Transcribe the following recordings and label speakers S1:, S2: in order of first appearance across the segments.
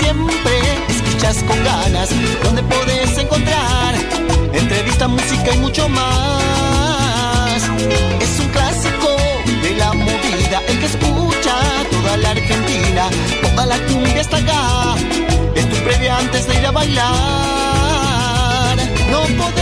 S1: siempre escuchas con ganas, donde puedes encontrar entrevista, música y mucho más. Es un clásico de la movida, el que escucha toda la Argentina, toda la cumbia está acá. Es tu previa antes de ir a bailar. No podés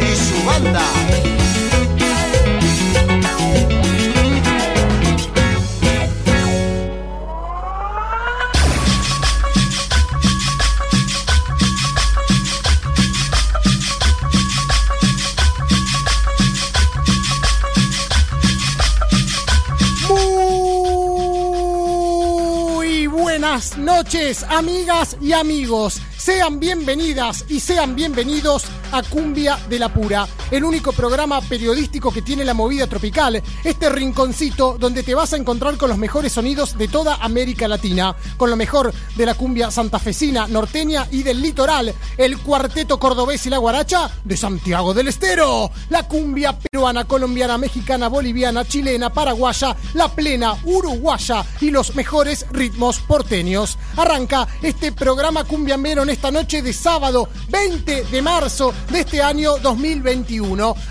S1: Y su banda.
S2: Buenas noches, amigas y amigos. Sean bienvenidas y sean bienvenidos a Cumbia de la Pura, el único programa periodístico que tiene la movida tropical, este rinconcito donde te vas a encontrar con los mejores sonidos de toda América Latina, con lo mejor de la cumbia santafesina, norteña y del litoral, el cuarteto cordobés y la guaracha de Santiago del Estero, la cumbia peruana, colombiana, mexicana, boliviana, chilena, paraguaya, la plena, uruguaya y los mejores ritmos porteños. Arranca este programa cumbiambero en esta noche de sábado 20 de marzo de este año 2021.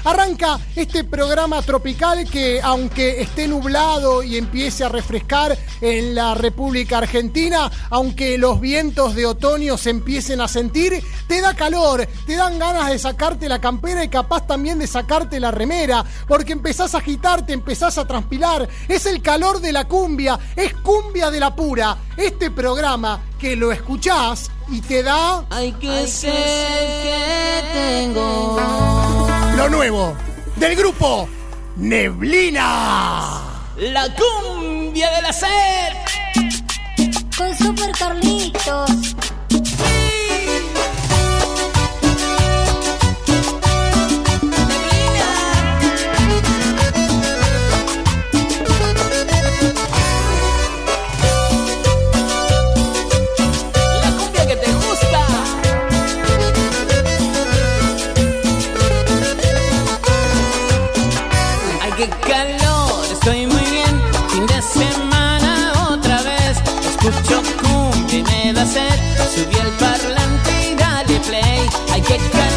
S2: Arranca este programa tropical que aunque esté nublado y empiece a refrescar en la República Argentina, aunque los vientos de otoño se empiecen a sentir, te da calor, te dan ganas de sacarte la campera y capaz también de sacarte la remera, porque empezás a agitarte, empezás a transpirar. Es el calor de la cumbia, es cumbia de la pura. Este programa que lo escuchás y te da
S3: Hay que ser que tengo.
S2: Lo nuevo del grupo Neblina.
S3: La cumbia del hacer.
S4: Con
S3: play. Ay,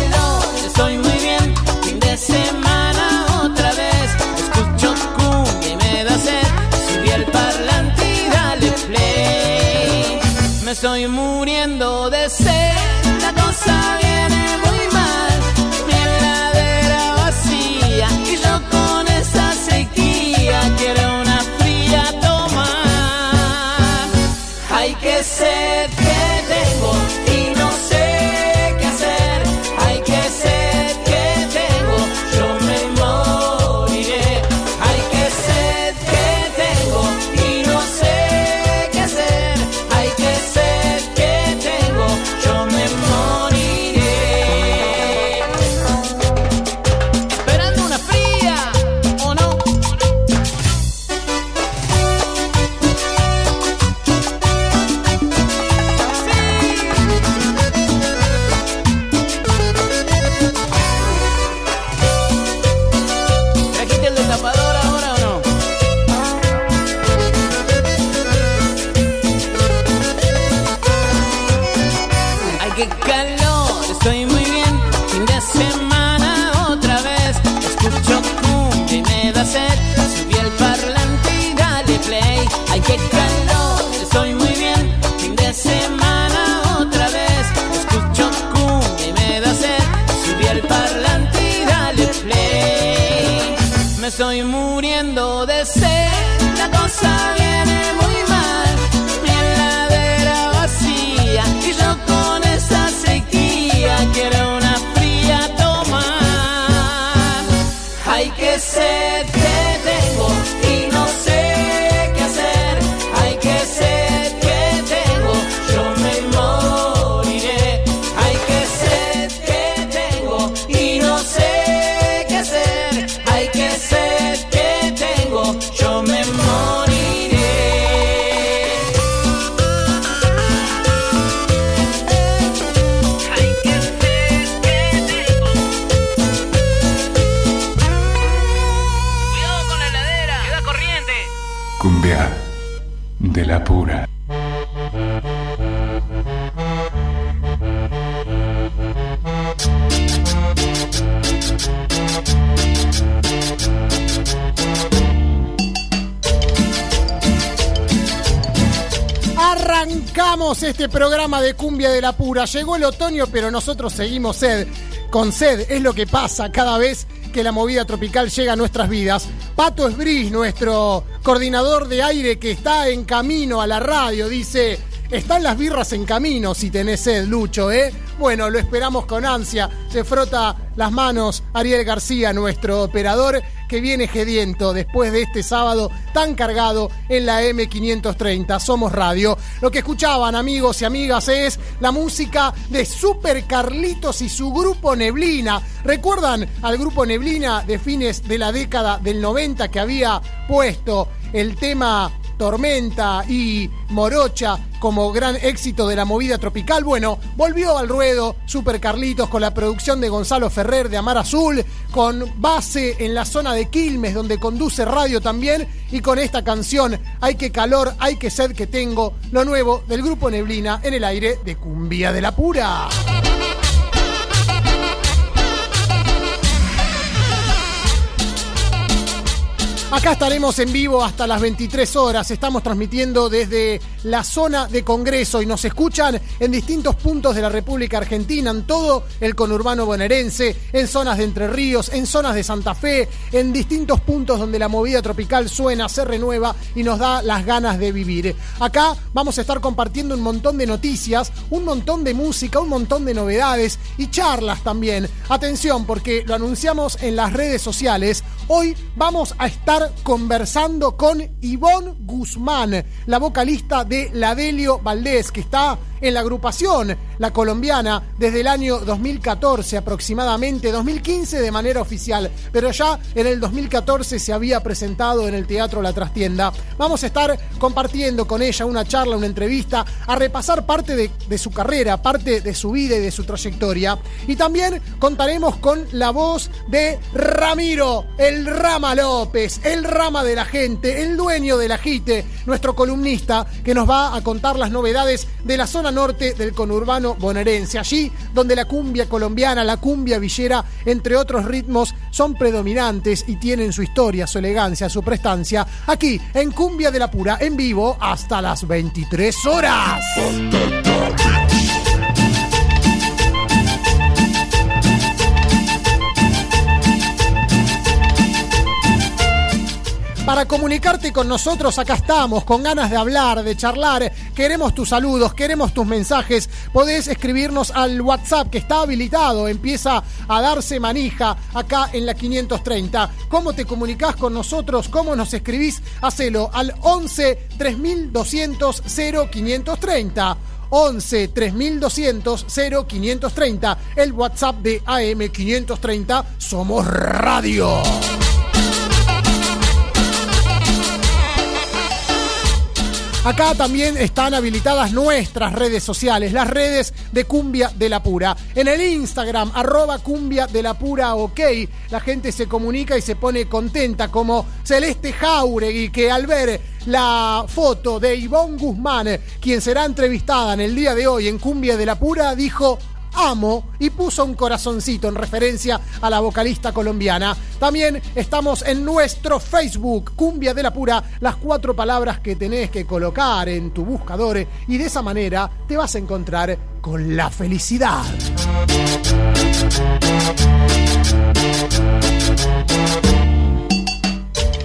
S2: Llegó el otoño, pero nosotros seguimos sed. Con sed es lo que pasa cada vez que la movida tropical llega a nuestras vidas. Pato Esbris, nuestro coordinador de aire que está en camino a la radio, dice, están las birras en camino si tenés sed, Lucho, ¿eh? Bueno, lo esperamos con ansia. Se frota las manos Ariel García, nuestro operador, que viene gediento después de este sábado tan cargado en la M530. Somos Radio. Lo que escuchaban, amigos y amigas, es la música de Super Carlitos y su grupo Neblina. ¿Recuerdan al grupo Neblina de fines de la década del 90 que había puesto el tema Tormenta y Morocha como gran éxito de la movida tropical. Bueno, volvió al ruedo Super Carlitos con la producción de Gonzalo Ferrer de Amar Azul, con base en la zona de Quilmes, donde conduce radio también, y con esta canción, Hay que calor, hay que sed que tengo, lo nuevo del grupo Neblina en el aire de Cumbia de la Pura. Acá estaremos en vivo hasta las 23 horas. Estamos transmitiendo desde la zona de Congreso y nos escuchan en distintos puntos de la República Argentina, en todo el conurbano bonaerense, en zonas de Entre Ríos, en zonas de Santa Fe, en distintos puntos donde la movida tropical suena, se renueva y nos da las ganas de vivir. Acá vamos a estar compartiendo un montón de noticias, un montón de música, un montón de novedades y charlas también. Atención, porque lo anunciamos en las redes sociales. Hoy vamos a estar conversando con Ivonne Guzmán, la vocalista de Ladelio Valdés, que está en la agrupación, la colombiana, desde el año 2014 aproximadamente, 2015 de manera oficial, pero ya en el 2014 se había presentado en el Teatro La Trastienda. Vamos a estar compartiendo con ella una charla, una entrevista, a repasar parte de, de su carrera, parte de su vida y de su trayectoria. Y también contaremos con la voz de Ramiro, el Rama López, el Rama de la gente, el dueño del ajite, nuestro columnista, que nos va a contar las novedades de la zona norte del conurbano bonaerense, allí donde la cumbia colombiana, la cumbia villera, entre otros ritmos, son predominantes y tienen su historia, su elegancia, su prestancia, aquí en Cumbia de la Pura, en vivo, hasta las 23 horas. Para comunicarte con nosotros, acá estamos, con ganas de hablar, de charlar. Queremos tus saludos, queremos tus mensajes. Podés escribirnos al WhatsApp que está habilitado, empieza a darse manija acá en la 530. ¿Cómo te comunicás con nosotros? ¿Cómo nos escribís? Hacelo al 11 3200 0530. 11 3200 0530, el WhatsApp de AM530. Somos Radio. Acá también están habilitadas nuestras redes sociales, las redes de Cumbia de la Pura. En el Instagram, arroba Cumbia de la Pura OK, la gente se comunica y se pone contenta, como Celeste Jauregui, que al ver la foto de Ivonne Guzmán, quien será entrevistada en el día de hoy en Cumbia de la Pura, dijo amo y puso un corazoncito en referencia a la vocalista colombiana. También estamos en nuestro Facebook, Cumbia de la Pura, las cuatro palabras que tenés que colocar en tu buscador y de esa manera te vas a encontrar con la felicidad.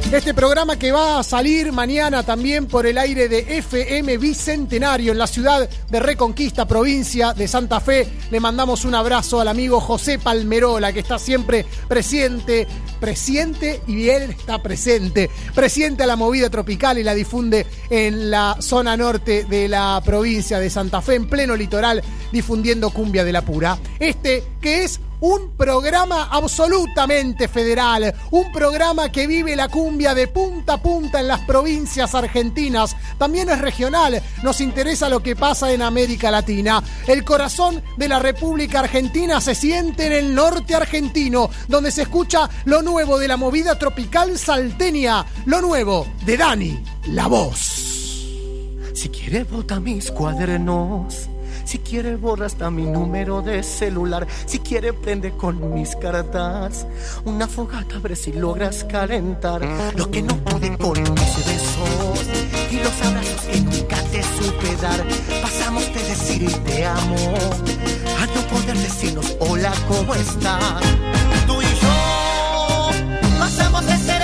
S2: Este programa que va a salir mañana también por el aire de FM Bicentenario en la ciudad de Reconquista, provincia de Santa Fe. Le mandamos un abrazo al amigo José Palmerola, que está siempre presente, presente y él está presente, presente a la movida tropical y la difunde en la zona norte de la provincia de Santa Fe, en pleno litoral, difundiendo cumbia de la pura. Este que es un programa absolutamente federal, un programa que vive la cumbia de punta a punta en las provincias argentinas, también es regional, nos interesa lo que pasa en América Latina. El corazón de la República Argentina se siente en el norte argentino, donde se escucha lo nuevo de la movida tropical salteña, lo nuevo de Dani, la voz.
S5: Si quiere bota mis cuadernos si quiere borra hasta mi número de celular. Si quiere prende con mis cartas. Una fogata a ver si logras calentar. Lo que no pude con mis besos. Y los abrazos que nunca te supe dar. Pasamos de decir te amo. A no poder decirnos hola, ¿cómo estás? Tú y yo pasamos de ser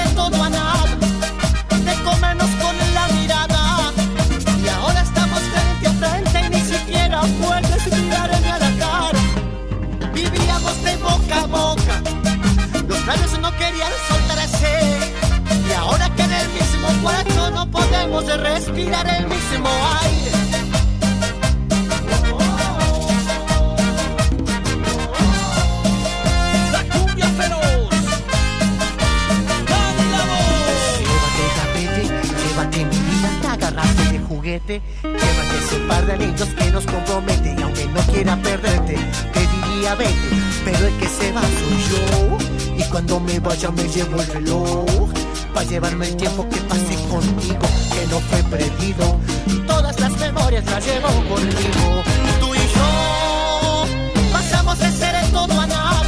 S5: podemos respirar el mismo aire.
S6: La cumbia feroz.
S5: Llévate tapete, llévate mi vida, agárrate de juguete. Llévate ese par de anillos que nos compromete. Y aunque no quiera perderte, te diría vete. Pero el que se va soy yo. Y cuando me vaya me llevo el reloj. Para llevarme el tiempo que pasé contigo, que no fue perdido. Todas las memorias las llevo conmigo. Tú y yo pasamos de ser el todo a nada.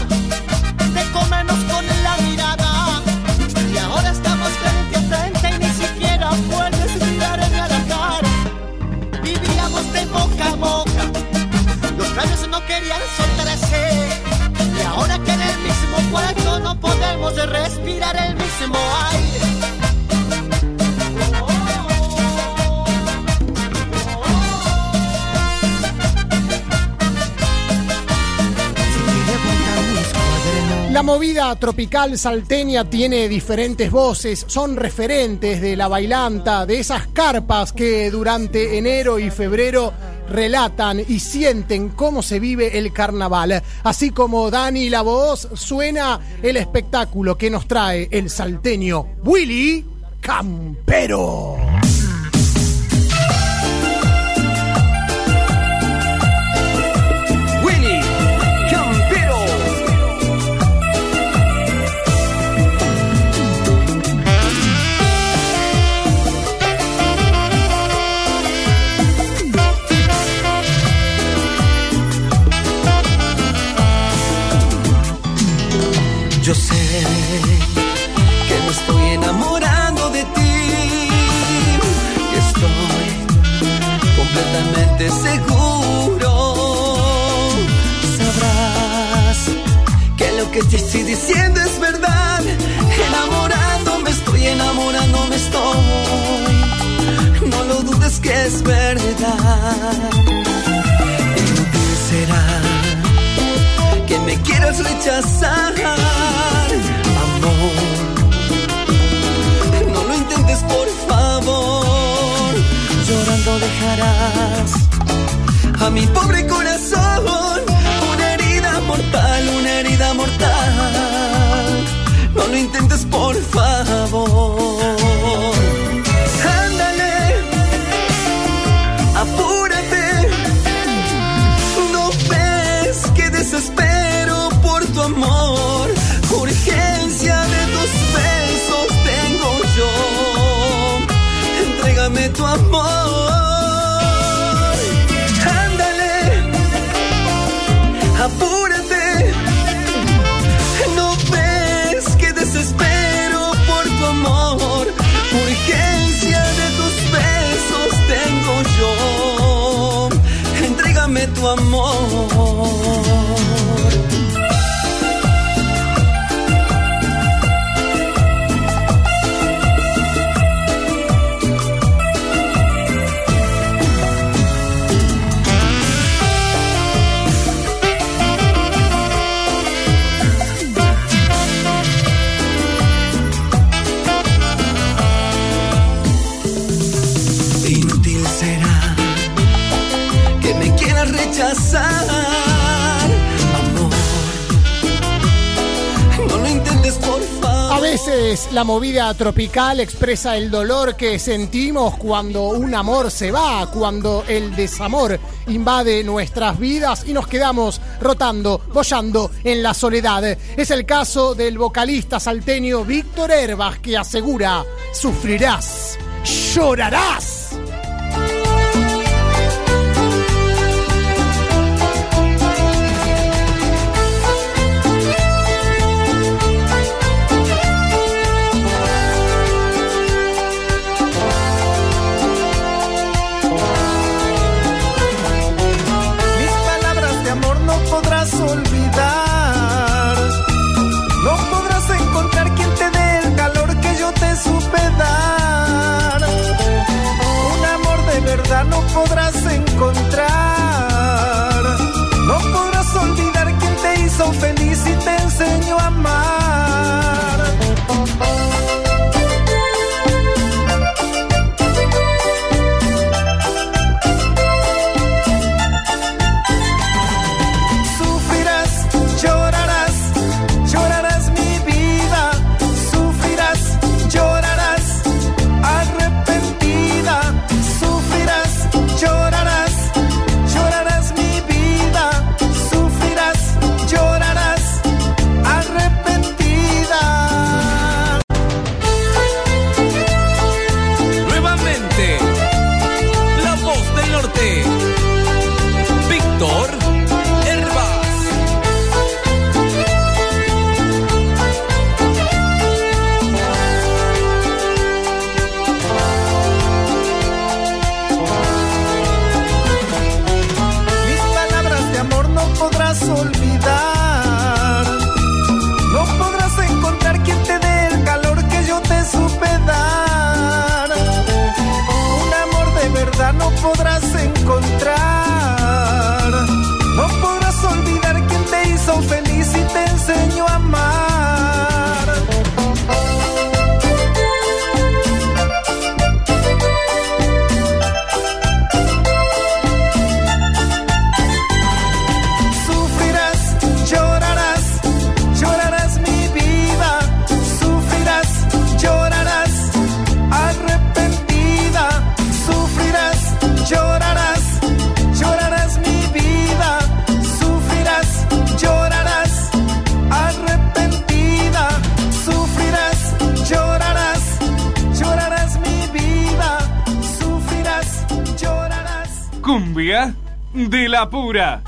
S5: De comernos con la mirada. Y ahora estamos frente a frente y ni siquiera puedes mirarme a la cara. Vivíamos de boca a boca. Los labios no querían soltarse. Y ahora que en el mismo cuarto no podemos respirar el mismo aire.
S2: La movida tropical salteña tiene diferentes voces, son referentes de la bailanta, de esas carpas que durante enero y febrero relatan y sienten cómo se vive el carnaval. Así como Dani la voz suena el espectáculo que nos trae el salteño Willy Campero.
S5: Yo sé que me estoy enamorando de ti estoy completamente seguro. Sabrás que lo que te estoy diciendo es verdad. Enamorándome estoy, enamorándome estoy. No lo dudes que es verdad. Quieras rechazar, amor. No lo intentes, por favor. Llorando dejarás a mi pobre corazón una herida mortal, una herida mortal. No lo intentes, por favor.
S2: La movida tropical expresa el dolor que sentimos cuando un amor se va, cuando el desamor invade nuestras vidas y nos quedamos rotando, bollando en la soledad. Es el caso del vocalista salteño Víctor Herbas que asegura, sufrirás, llorarás.
S7: Pura.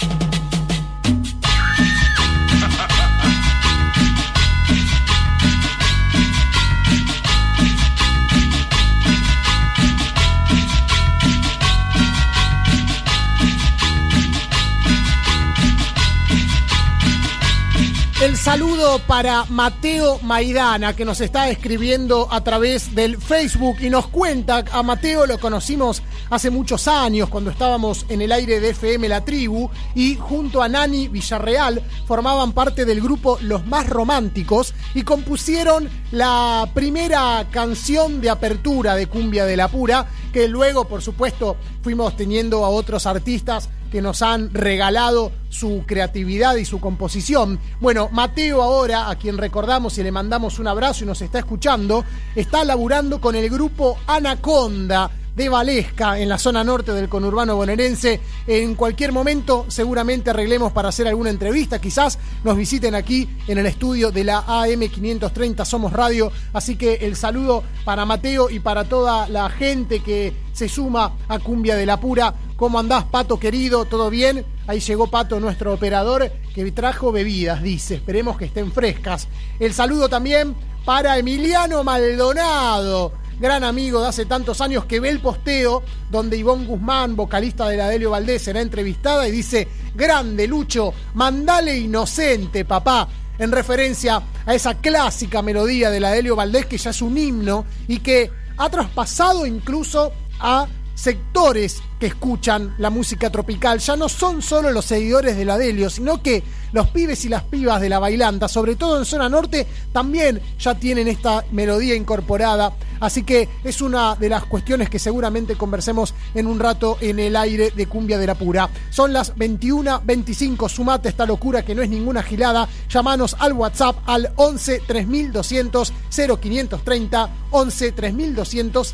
S2: El saludo para Mateo Maidana, que nos está escribiendo a través del Facebook y nos cuenta, a Mateo lo conocimos hace muchos años cuando estábamos en el aire de FM La Tribu y junto a Nani Villarreal formaban parte del grupo Los Más Románticos y compusieron la primera canción de apertura de Cumbia de la Pura, que luego, por supuesto, fuimos teniendo a otros artistas que nos han regalado su creatividad y su composición. Bueno, Mateo ahora, a quien recordamos y le mandamos un abrazo y nos está escuchando, está laburando con el grupo Anaconda de Valesca en la zona norte del conurbano bonaerense. En cualquier momento seguramente arreglemos para hacer alguna entrevista, quizás nos visiten aquí en el estudio de la AM530 Somos Radio, así que el saludo para Mateo y para toda la gente que se suma a Cumbia de la Pura. ¿Cómo andás, Pato querido? ¿Todo bien? Ahí llegó Pato, nuestro operador, que trajo bebidas, dice. Esperemos que estén frescas. El saludo también para Emiliano Maldonado, gran amigo de hace tantos años que ve el posteo donde Ivonne Guzmán, vocalista de la Delio Valdés, será entrevistada y dice, grande Lucho, mandale inocente, papá en referencia a esa clásica melodía de la Delio Valdés que ya es un himno y que ha traspasado incluso a sectores que escuchan la música tropical. Ya no son solo los seguidores de la Delio, sino que los pibes y las pibas de la bailanta, sobre todo en zona norte, también ya tienen esta melodía incorporada Así que es una de las cuestiones que seguramente conversemos en un rato en el aire de Cumbia de la Pura. Son las 21.25, sumate esta locura que no es ninguna gilada. Llamanos al WhatsApp al 11 3200 0530 11 3200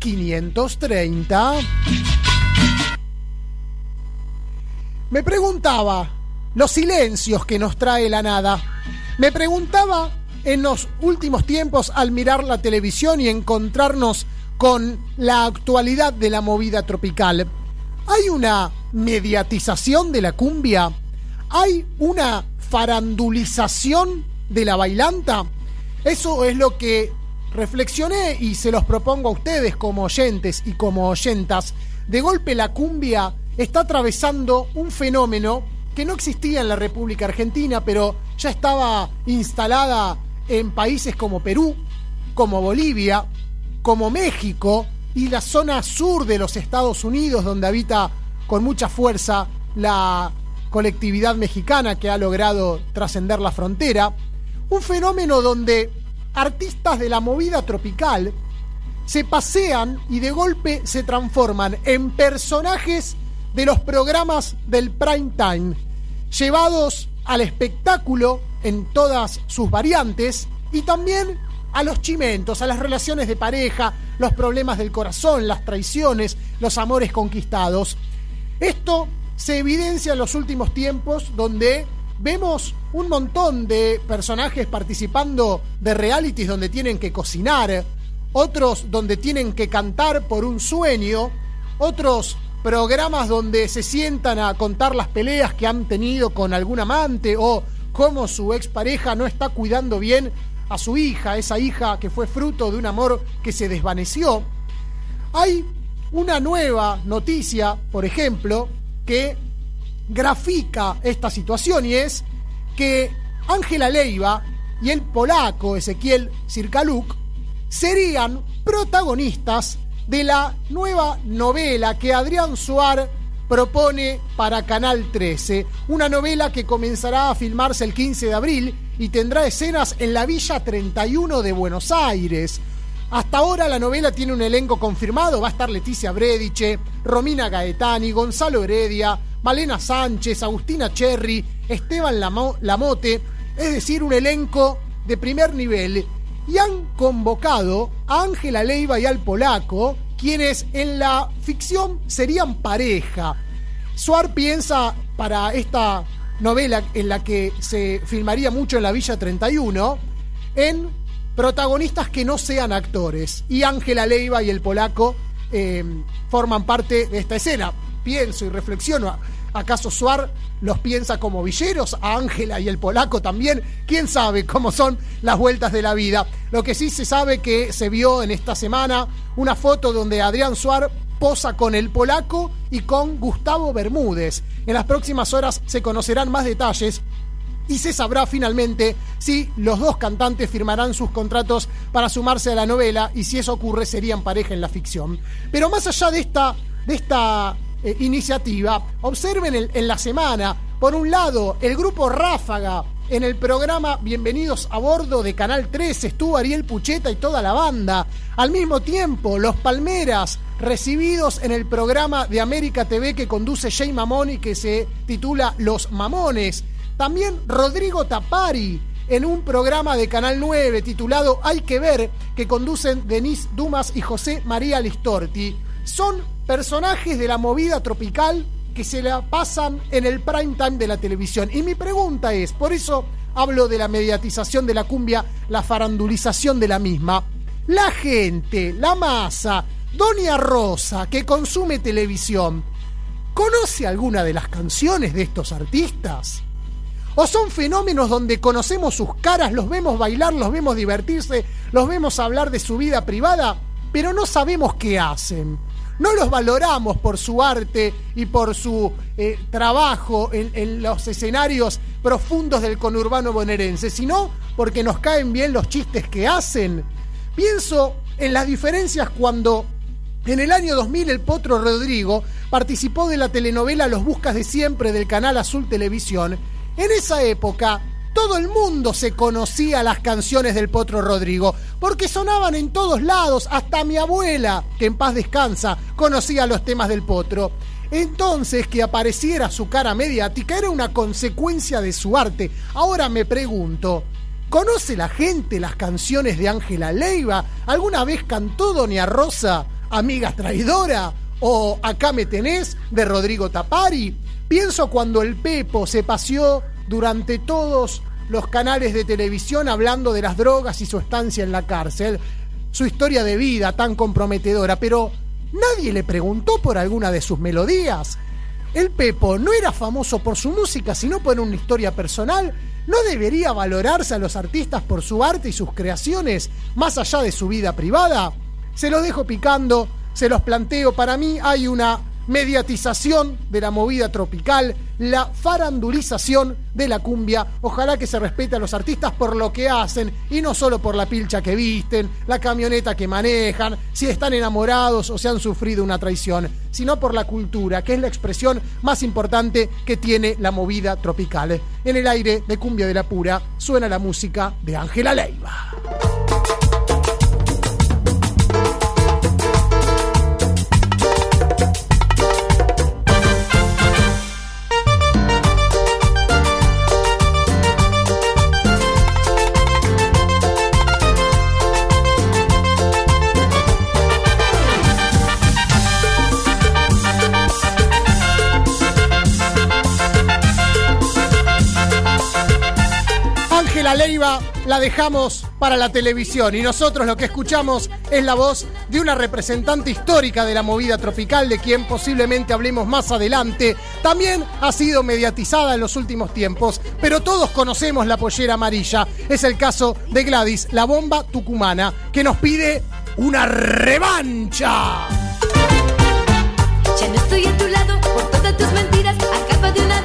S2: 0530. Me preguntaba los silencios que nos trae la nada. Me preguntaba en los últimos tiempos al mirar la televisión y encontrarnos con la actualidad de la movida tropical. ¿Hay una mediatización de la cumbia? ¿Hay una farandulización de la bailanta? Eso es lo que reflexioné y se los propongo a ustedes como oyentes y como oyentas. De golpe la cumbia está atravesando un fenómeno que no existía en la República Argentina, pero ya estaba instalada en países como Perú, como Bolivia, como México y la zona sur de los Estados Unidos, donde habita con mucha fuerza la colectividad mexicana que ha logrado trascender la frontera. Un fenómeno donde artistas de la movida tropical se pasean y de golpe se transforman en personajes de los programas del prime time, llevados al espectáculo en todas sus variantes y también a los chimentos, a las relaciones de pareja, los problemas del corazón, las traiciones, los amores conquistados. Esto se evidencia en los últimos tiempos donde vemos un montón de personajes participando de realities donde tienen que cocinar, otros donde tienen que cantar por un sueño, otros programas donde se sientan a contar las peleas que han tenido con algún amante o cómo su expareja no está cuidando bien a su hija, esa hija que fue fruto de un amor que se desvaneció. Hay una nueva noticia, por ejemplo, que grafica esta situación y es que Ángela Leiva y el polaco Ezequiel Circaluk serían protagonistas de la nueva novela que Adrián Suar propone para Canal 13. Una novela que comenzará a filmarse el 15 de abril y tendrá escenas en la Villa 31 de Buenos Aires. Hasta ahora la novela tiene un elenco confirmado. Va a estar Leticia Brediche, Romina Gaetani, Gonzalo Heredia, Malena Sánchez, Agustina Cherry, Esteban Lamote. Es decir, un elenco de primer nivel y han convocado a Ángela Leiva y al polaco, quienes en la ficción serían pareja. Suar piensa para esta novela en la que se filmaría mucho en la Villa 31 en protagonistas que no sean actores. Y Ángela Leiva y el polaco eh, forman parte de esta escena. Pienso y reflexiono. ¿Acaso Suar los piensa como villeros? A Ángela y el polaco también. ¿Quién sabe cómo son las vueltas de la vida? Lo que sí se sabe que se vio en esta semana una foto donde Adrián Suar posa con el polaco y con Gustavo Bermúdez. En las próximas horas se conocerán más detalles y se sabrá finalmente si los dos cantantes firmarán sus contratos para sumarse a la novela y si eso ocurre serían pareja en la ficción. Pero más allá de esta, de esta eh, iniciativa, observen en la semana, por un lado, el grupo Ráfaga en el programa Bienvenidos a Bordo de Canal 13 estuvo Ariel Pucheta y toda la banda. Al mismo tiempo, Los Palmeras, recibidos en el programa de América TV que conduce Jay Mamón y que se titula Los Mamones. También Rodrigo Tapari en un programa de Canal 9 titulado Hay que ver que conducen Denise Dumas y José María Listorti. Son personajes de la movida tropical que se la pasan en el prime time de la televisión. Y mi pregunta es, por eso hablo de la mediatización de la cumbia, la farandulización de la misma. La gente, la masa, Doña Rosa, que consume televisión, ¿conoce alguna de las canciones de estos artistas? ¿O son fenómenos donde conocemos sus caras, los vemos bailar, los vemos divertirse, los vemos hablar de su vida privada, pero no sabemos qué hacen? no los valoramos por su arte y por su eh, trabajo en, los escenarios profundos del conurbano bonaerense, sino porque nos caen bien los chistes que hacen. Pienso en las diferencias cuando en el año 2000 el Potro Rodrigo participó de la telenovela Los Buscas de Siempre del canal Azul Televisión. En esa época todo el mundo se conocía las canciones del Potro Rodrigo, porque sonaban en todos lados, hasta mi abuela, que en paz descansa, conocía los temas del Potro. Entonces que apareciera su cara mediática era una consecuencia de su arte. Ahora me pregunto, ¿conoce la gente las canciones de Ángela Leiva? ¿Alguna vez cantó Doña Rosa, Amiga Traidora? ¿O Acá me tenés de Rodrigo Tapari? Pienso cuando el Pepo se paseó durante todos los canales de televisión hablando de las drogas y su estancia en la cárcel, su historia de vida tan comprometedora, pero nadie le preguntó por alguna de sus melodías. El Pepo no era famoso por su música, sino por una historia personal. ¿No debería valorarse a los artistas por su arte y sus creaciones, más allá de su vida privada? Se lo dejo picando, se los planteo. Para mí hay una mediatización de la movida tropical, la farandulización de la cumbia. Ojalá que se respete a los artistas por lo que hacen y no solo por la pilcha que visten, la camioneta que manejan, si están enamorados o si han sufrido una traición, sino por la cultura, que es la expresión más importante que tiene la movida tropical. En el aire de Cumbia de la Pura suena la música de Ángela Leiva. Leiva la dejamos para la televisión y nosotros lo que escuchamos es la voz de una representante histórica de la movida tropical de quien posiblemente hablemos más adelante. También ha sido mediatizada en los últimos tiempos, pero todos conocemos la pollera amarilla. Es el caso de Gladys, la bomba tucumana, que nos pide una revancha.
S8: Ya no estoy a tu lado por todas tus mentiras. De una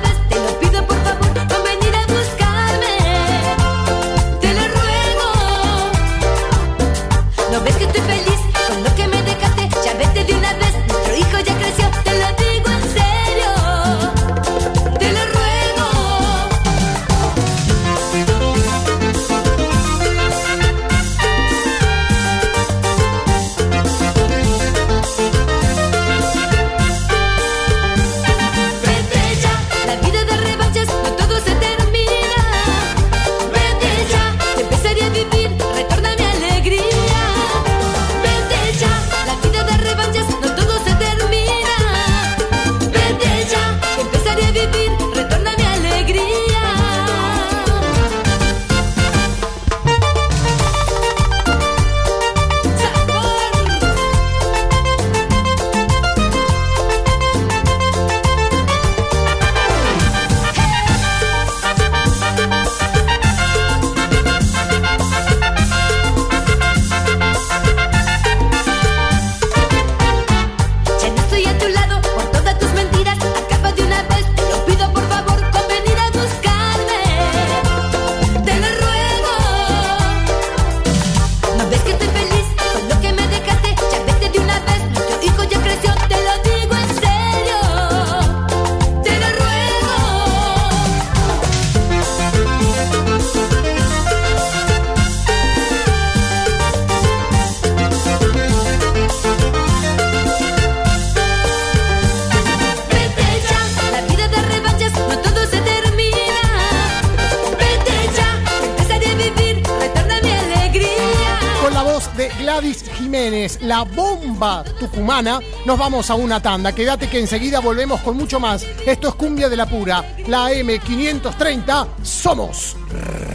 S2: tucumana, nos vamos a una tanda. Quédate que enseguida volvemos con mucho más. Esto es Cumbia de la Pura, la M530, somos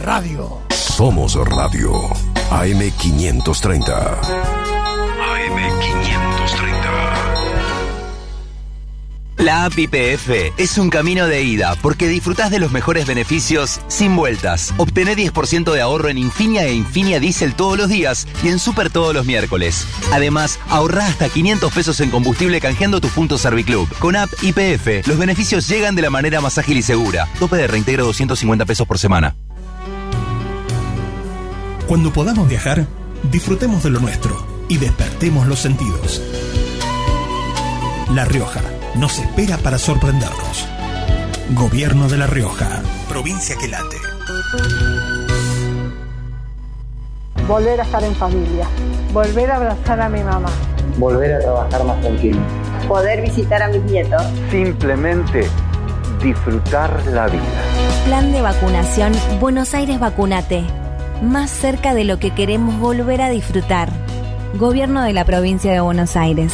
S2: radio.
S9: Somos Radio AM530. AM530.
S10: La app IPF es un camino de ida porque disfrutás de los mejores beneficios sin vueltas. Obtené 10% de ahorro en Infinia e Infinia Diesel todos los días y en Super todos los miércoles. Además, ahorrá hasta 500 pesos en combustible canjeando tus puntos Serviclub. Con app IPF, los beneficios llegan de la manera más ágil y segura. Tope de reintegro 250 pesos por semana.
S11: Cuando podamos viajar, disfrutemos de lo nuestro y despertemos los sentidos. La Rioja nos espera para sorprendernos. Gobierno de La Rioja. Provincia que late.
S12: Volver a estar en familia. Volver a abrazar a mi mamá.
S13: Volver a trabajar más tranquilo.
S14: Poder visitar a mis nietos.
S15: Simplemente disfrutar la vida.
S16: Plan de vacunación Buenos Aires Vacunate. Más cerca de lo que queremos volver a disfrutar. Gobierno de la provincia de Buenos Aires.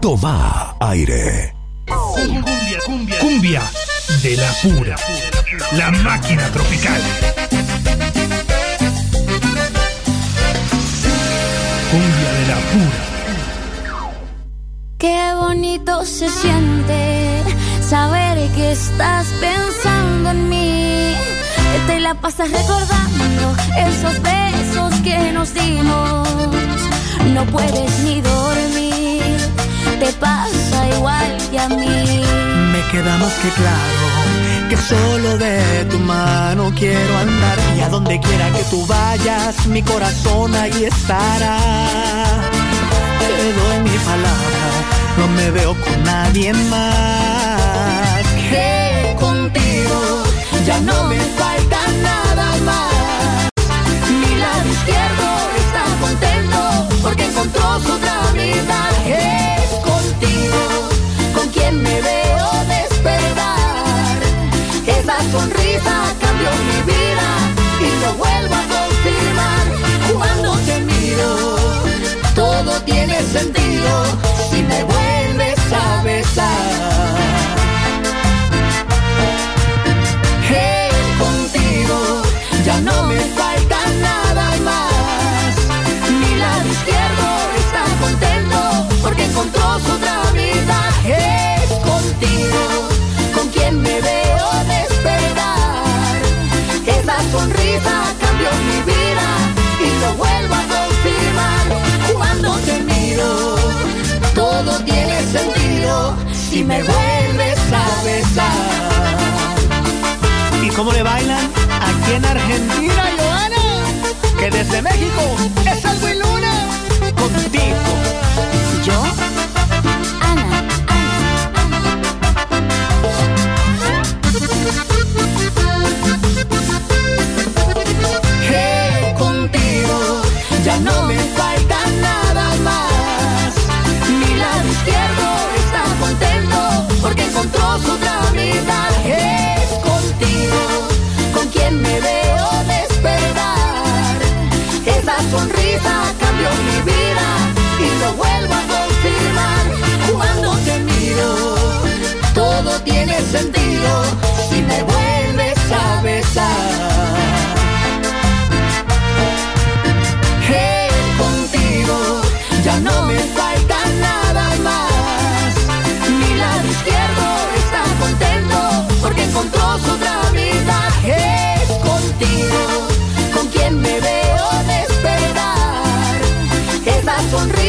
S9: Toma aire.
S11: Cumbia, cumbia, cumbia de la pura. La máquina tropical. Cumbia de la pura.
S17: Qué bonito se siente saber que estás pensando en mí. Que te la pasas recordando esos besos que nos dimos. No puedes ni dormir, te pasa igual que a mí.
S18: Me queda más que claro que solo de tu mano quiero andar y a donde quiera que tú vayas, mi corazón ahí estará. Te doy mi palabra, no me veo con nadie más.
S17: Que contigo ya no me falta nada más. Mi lado izquierdo está contento porque encontró su otra mitad. Me veo despertar. Esa sonrisa cambió mi vida y lo vuelvo a confirmar cuando te miro. Todo tiene sentido si me vuelves si me vuelves a besar.
S18: ¿Y cómo le bailan aquí en Argentina, Joana? Que desde México es algo y luna contigo.
S17: Cambió mi vida y lo vuelvo a confirmar cuando te miro. Todo tiene sentido si me vuelves a besar.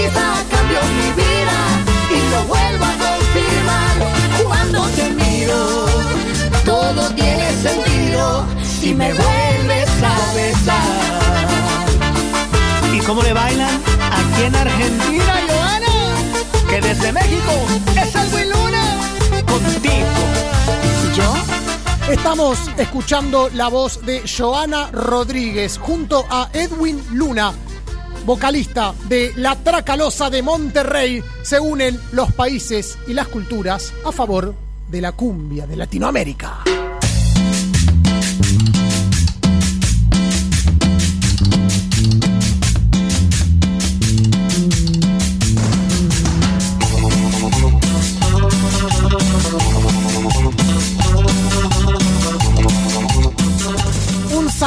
S17: Sonrisa cambió mi vida y lo vuelvo a confirmar cuando te miro. Todo tiene sentido si me vuelves a besar.
S18: ¿Y cómo le bailan aquí en Argentina, Joana? Que desde México es algo y luna contigo.
S2: ¿Yo? Estamos escuchando la voz de Joana Rodríguez junto a Edwin Luna, vocalista de La Tracalosa de Monterrey. Se unen los países y las culturas a favor de la cumbia de Latinoamérica.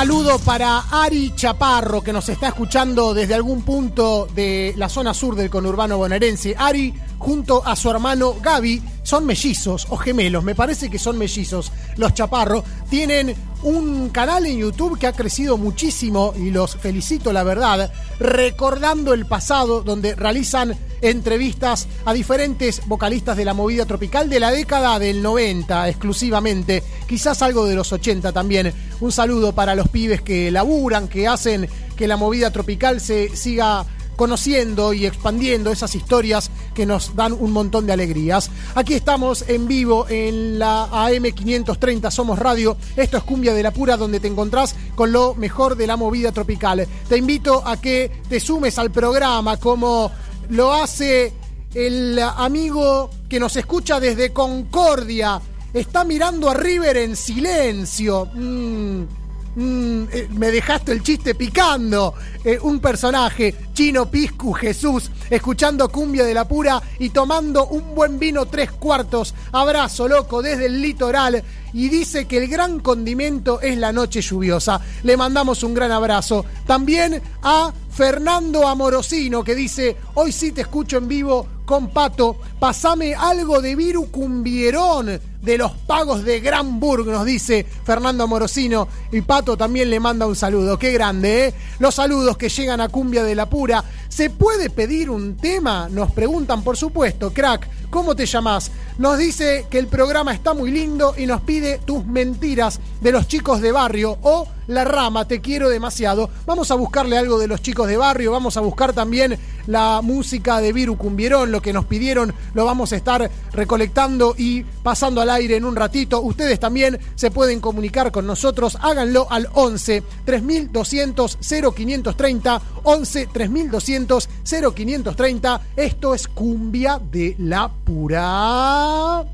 S2: Saludo para Ari Chaparro, que nos está escuchando desde algún punto de la zona sur del conurbano bonaerense. Ari, junto a su hermano Gaby, son mellizos o gemelos, me parece que son mellizos. Los Chaparro tienen un canal en YouTube que ha crecido muchísimo y los felicito, la verdad, recordando el pasado, donde realizan entrevistas a diferentes vocalistas de la movida tropical de la década del 90 exclusivamente, quizás algo de los 80 también. Un saludo para los pibes que laburan, que hacen que la movida tropical se siga conociendo y expandiendo esas historias que nos dan un montón de alegrías. Aquí estamos en vivo en la AM530 Somos Radio. Esto es Cumbia de la Pura donde te encontrás con lo mejor de la movida tropical. Te invito a que te sumes al programa como lo hace el amigo que nos escucha desde Concordia. Está mirando a River en silencio. Mm, mm, eh, me dejaste el chiste picando. Eh, un personaje, Chino Piscu Jesús, escuchando cumbia de la pura y tomando un buen vino tres cuartos. Abrazo, loco, desde el litoral. Y dice que el gran condimento es la noche lluviosa. Le mandamos un gran abrazo. También a Fernando Amorosino, que dice: Hoy sí te escucho en vivo con Pato. Pasame algo de Viru Cumbierón de los pagos de Granburg, nos dice Fernando Amorosino. Y Pato también le manda un saludo. Qué grande, ¿eh? Los saludos que llegan a Cumbia de la Pura. ¿Se puede pedir un tema? Nos preguntan, por supuesto, crack. ¿Cómo te llamas? Nos dice que el programa está muy lindo y nos pide tus mentiras de los chicos de barrio o La Rama, te quiero demasiado. Vamos a buscarle algo de los chicos de barrio, vamos a buscar también la música de Viru Cumbierón, lo que nos pidieron, lo vamos a estar recolectando y pasando al aire en un ratito. Ustedes también se pueden comunicar con nosotros, háganlo al 11 3200 0530, 11 3200 0530. Esto es Cumbia de la Pura.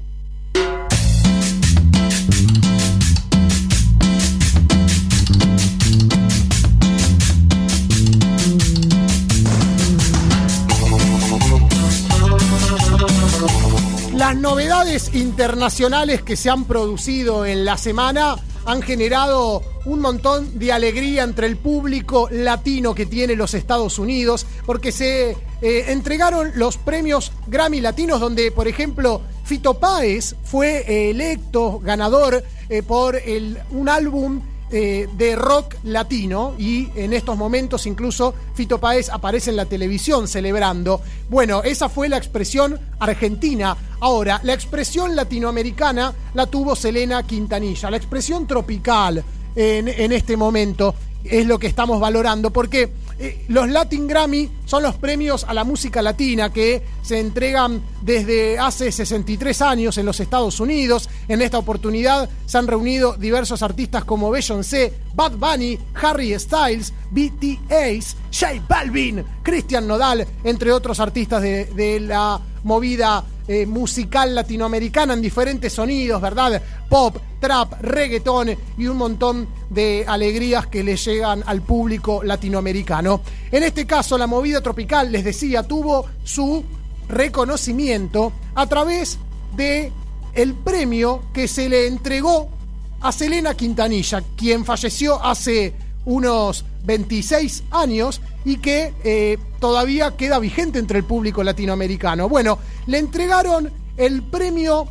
S2: Las novedades internacionales que se han producido en la semana han generado un montón de alegría entre el público latino que tiene los Estados Unidos, porque se eh, entregaron los premios Grammy Latinos, donde, por ejemplo, Fito Páez fue electo ganador eh, por un álbum eh, de rock latino y en estos momentos incluso Fito Páez aparece en la televisión celebrando. Bueno, esa fue la expresión argentina. Ahora, la expresión latinoamericana la tuvo Selena Quintanilla. La expresión tropical en, en este momento es lo que estamos valorando porque eh, los Latin Grammy son los premios a la música latina que se entregan desde hace 63 años en los Estados Unidos. En esta oportunidad se han reunido diversos artistas como Beyoncé, Bad Bunny, Harry Styles, BTS, J Balvin, Christian Nodal, entre otros artistas de, de la movida eh, musical latinoamericana en diferentes sonidos, ¿verdad? Pop, trap, reggaetón y un montón de alegrías que le llegan al público latinoamericano. En este caso, la movida tropical, les decía, tuvo su reconocimiento a través de el premio que se le entregó a Selena Quintanilla, quien falleció hace unos 26 años y que eh, todavía queda vigente entre el público latinoamericano. Bueno, le entregaron el premio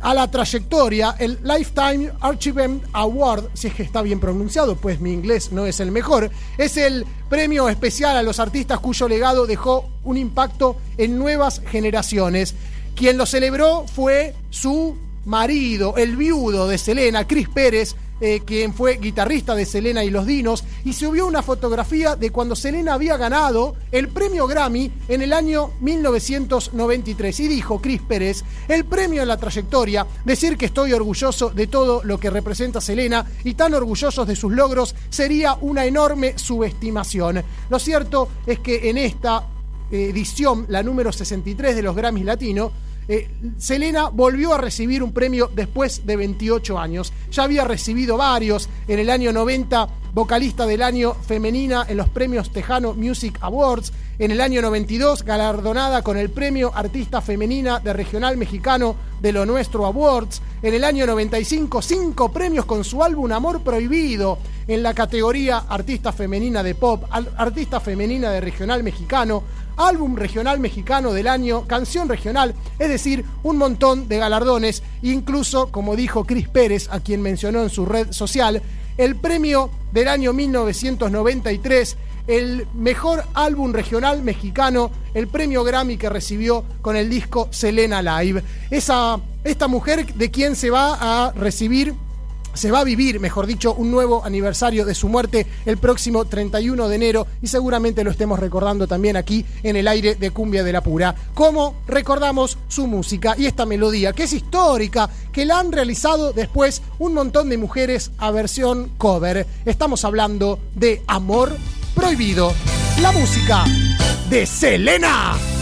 S2: a la trayectoria, el Lifetime Achievement Award, si es que está bien pronunciado, pues mi inglés no es el mejor, es el premio especial a los artistas cuyo legado dejó un impacto en nuevas generaciones. Quien lo celebró fue su marido, el viudo de Selena, Chris Pérez, eh, quien fue guitarrista de Selena y los Dinos, y subió una fotografía de cuando Selena había ganado el premio Grammy en el año 1993. Y dijo Chris Pérez, el premio en la trayectoria, decir que estoy orgulloso de todo lo que representa Selena y tan orgullosos de sus logros sería una enorme subestimación. Lo cierto es que en esta edición, la número 63 de los Grammys Latino, eh, Selena volvió a recibir un premio después de 28 años. Ya había recibido varios en el año 90, vocalista del año femenina en los premios Tejano Music Awards. En el año 92, galardonada con el premio Artista Femenina de Regional Mexicano de Lo Nuestro Awards. En el año 95, cinco premios con su álbum Amor Prohibido.
S8: en la categoría Artista Femenina de Pop, Artista Femenina de Regional Mexicano, Álbum Regional Mexicano del Año, Canción Regional, es decir, un montón de galardones, incluso, como dijo Cris Pérez, a quien mencionó en su red social, el premio del año 1993, el mejor álbum regional mexicano, el premio Grammy que recibió con el disco Selena Live. Esa, esta mujer de quien se va a recibir se va a vivir, mejor dicho, un nuevo aniversario de su muerte el próximo 31 de enero y seguramente lo estemos recordando también aquí en el aire de Cumbia de la Pura. Como recordamos su música y esta melodía que es histórica, que la han realizado después un montón de mujeres a versión cover. Estamos hablando de Amor Prohibido, la música de Selena.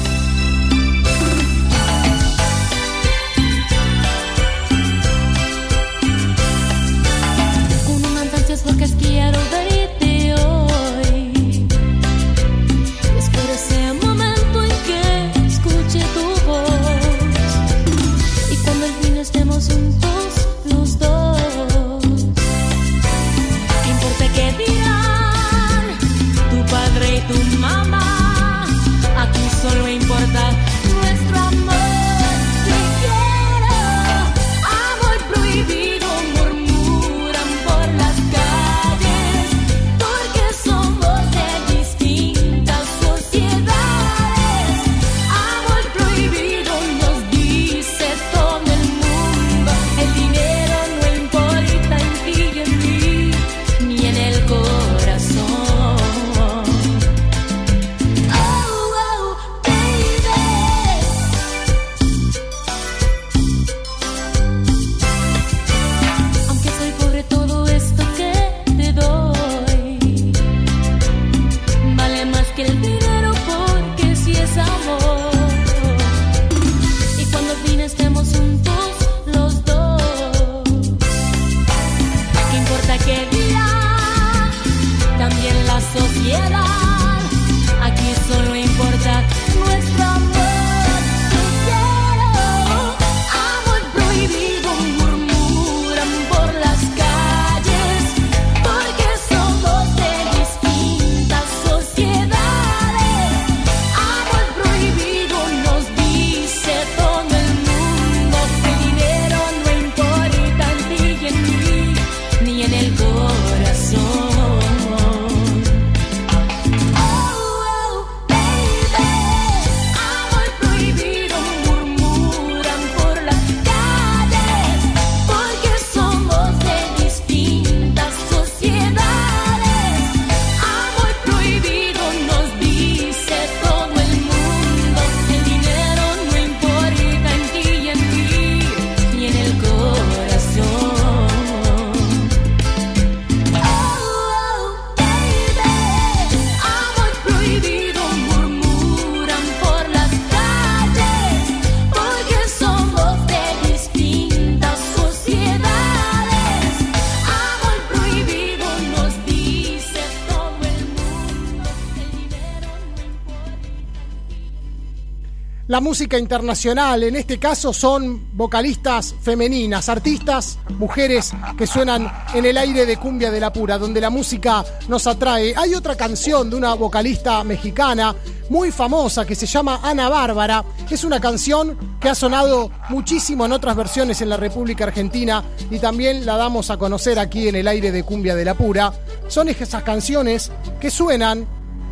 S2: La
S8: música internacional, en este caso, son vocalistas femeninas, artistas, mujeres que suenan en el aire de Cumbia de la Pura, donde la música nos atrae. Hay otra canción de una vocalista mexicana muy famosa que se llama Ana Bárbara. Es una canción que ha sonado muchísimo en otras versiones en la República Argentina y también la damos a conocer aquí en el aire de Cumbia de la Pura. Son esas canciones que suenan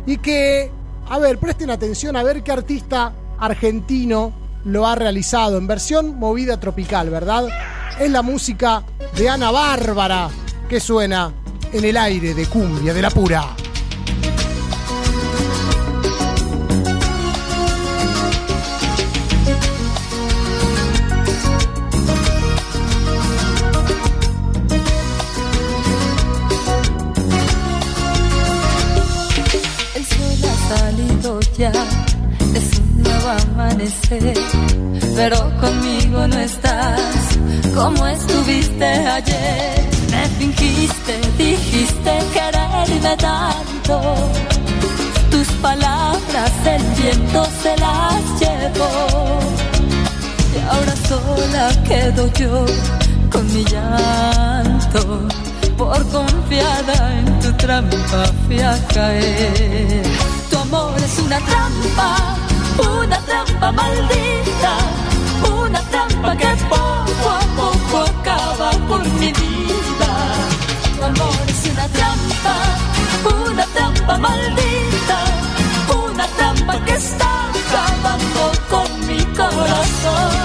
S8: y que, a ver, presten atención a ver qué artista argentino lo ha realizado en versión movida tropical, ¿verdad? Es la música de Ana Bárbara que suena en el aire de Cumbia de la Pura.
S19: El sol ha salido ya, amanecer, pero conmigo no estás como estuviste ayer. Me fingiste, dijiste quererme tanto, tus palabras el viento se las llevó. Y ahora sola quedo yo con mi llanto
S8: por confiada en tu trampa fui a caer. Tu amor es una trampa, una trampa maldita, una trampa que poco a poco acaba con mi vida. Tu amor es una trampa, una trampa maldita, una trampa que está acabando con mi corazón.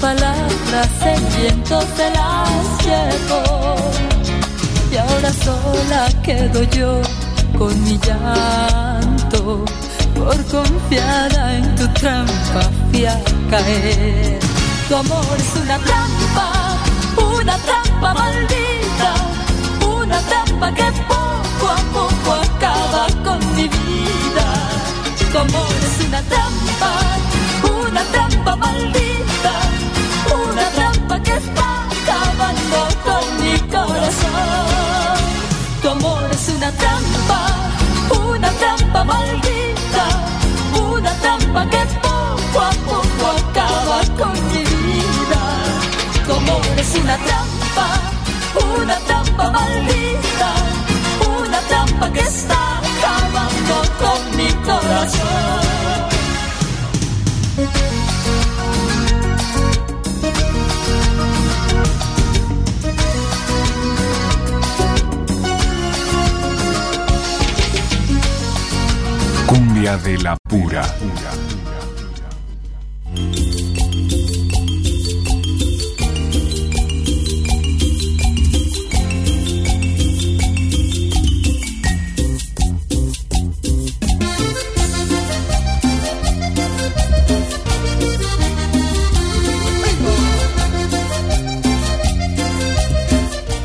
S8: Palabras en viento se las llevo. Y ahora sola quedo yo con mi llanto. Por confiada en tu trampa fui caer. Tu amor es una trampa, una trampa maldita, una trampa que poco a poco acaba con mi vida. Tu amor es una trampa, una trampa maldita, corazón. Tu amor es una trampa, una trampa maldita, una trampa que poco a poco acaba con mi vida. Tu amor es una trampa, una trampa maldita, una trampa que está acabando con mi corazón.
S7: Cumbia de la pura.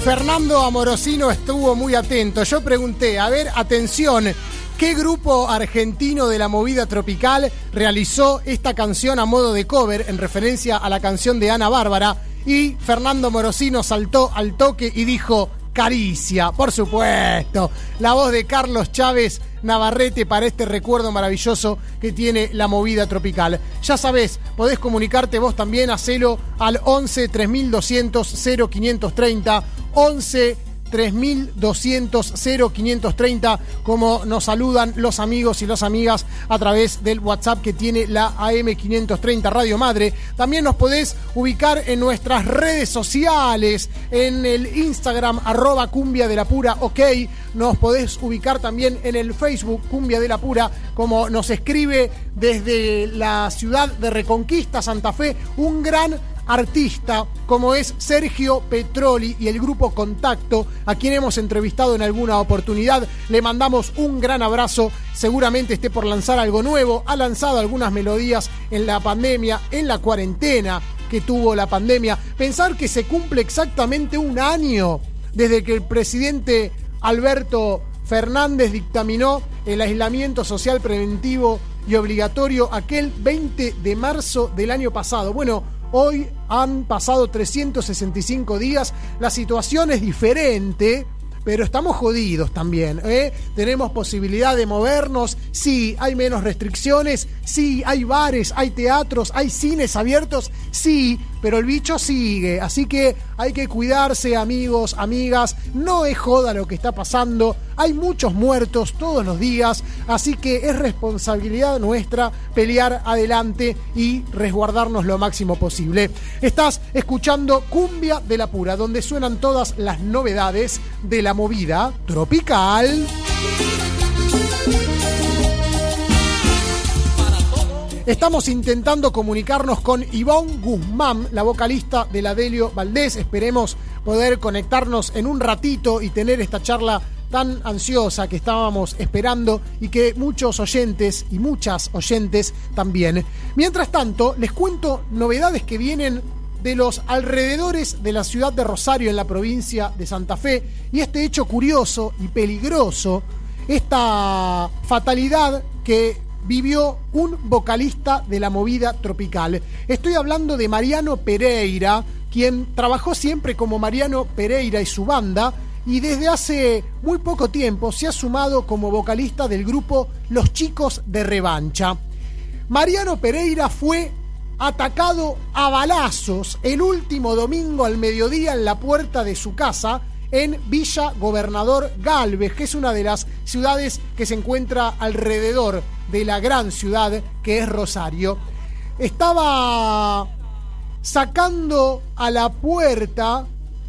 S2: Fernando Amorosino estuvo muy atento. Yo pregunté, a ver, atención, ¿qué grupo argentino de la movida tropical realizó esta canción a modo de cover en referencia a la canción de Ana Bárbara? Y Fernando Morosino saltó al toque y dijo, Caricia, por supuesto. La voz de Carlos Chávez Navarrete para este recuerdo maravilloso que tiene la movida tropical. Ya sabés, podés comunicarte vos también, hacelo al 11 3200 0530 11 3200 0530 como nos saludan los amigos y las amigas a través del WhatsApp que tiene la AM530 Radio Madre. También nos podés ubicar en nuestras redes sociales, en el Instagram arroba cumbia de la pura ok. Nos podés ubicar también en el Facebook Cumbia de la Pura, como nos escribe desde la ciudad de Reconquista, Santa Fe, un gran artista como es Sergio Petroli y el grupo Contacto, a quien hemos entrevistado en alguna oportunidad. Le mandamos un gran abrazo, seguramente esté por lanzar algo nuevo, ha lanzado algunas melodías en la pandemia, en la cuarentena que tuvo la pandemia. Pensar que se cumple exactamente un año desde que el presidente Alberto Fernández dictaminó el aislamiento social preventivo y obligatorio aquel 20 de marzo del año pasado. Bueno, Hoy han pasado 365 días, la situación es diferente, pero estamos jodidos también. ¿eh? Tenemos posibilidad de movernos, sí, hay menos restricciones, sí, hay bares, hay teatros, hay cines abiertos, sí, pero el bicho sigue. Así que hay que cuidarse, amigos, amigas. No es joda lo que está pasando. Hay muchos muertos todos los días. Así que es responsabilidad nuestra pelear adelante y resguardarnos lo máximo posible. Estás escuchando Cumbia de la Pura, donde suenan todas las novedades de la movida tropical. Estamos intentando comunicarnos con Ivonne Guzmán, la vocalista de la Delio Valdés. Esperemos poder conectarnos en un ratito y tener esta charla tan ansiosa que estábamos esperando y que muchos oyentes y muchas oyentes también. Mientras tanto, les cuento novedades que vienen de los alrededores de la ciudad de Rosario en la provincia de Santa Fe y este hecho curioso y peligroso esta fatalidad que vivió un vocalista de la movida tropical. Estoy hablando de Mariano Pereira, quien trabajó siempre como Mariano Pereira y su banda, y desde hace muy poco tiempo se ha sumado como vocalista del grupo Los Chicos de Revancha. Mariano Pereira fue atacado a balazos el último domingo al mediodía en la puerta de su casa en Villa Gobernador Galvez, que es una de las ciudades que se encuentra alrededor de la gran ciudad que es Rosario. Estaba sacando a la puerta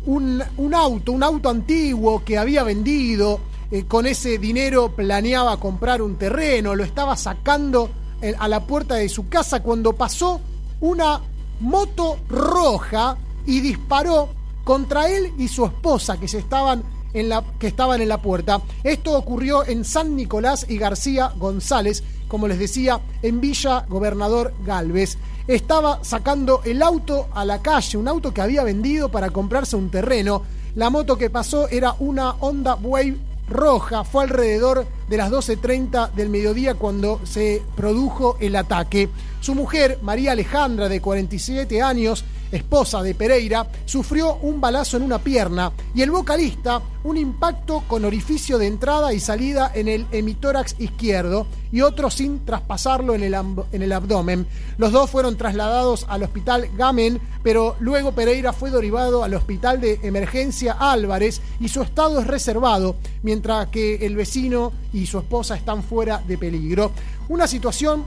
S2: un, un auto, un auto antiguo que había vendido, eh, con ese dinero planeaba comprar un terreno, lo estaba sacando eh, a la puerta de su casa cuando pasó una moto roja y disparó contra él y su esposa que se estaban en la que estaban en la puerta. Esto ocurrió en San Nicolás y García González, como les decía, en Villa Gobernador Galvez. Estaba sacando el auto a la calle, un auto que había vendido para comprarse un terreno. La moto que pasó era una Honda Wave roja. Fue alrededor de las 12.30 del mediodía cuando se produjo el ataque. Su mujer, María Alejandra, de 47 años, esposa de Pereira, sufrió un balazo en una pierna y el vocalista un impacto con orificio de entrada y salida en el hemitórax izquierdo y otro sin traspasarlo en el, en el abdomen. Los dos fueron trasladados al hospital Gamen, pero luego Pereira fue derivado al hospital de emergencia Álvarez y su estado es reservado, mientras que el vecino su esposa están fuera de peligro. Una situación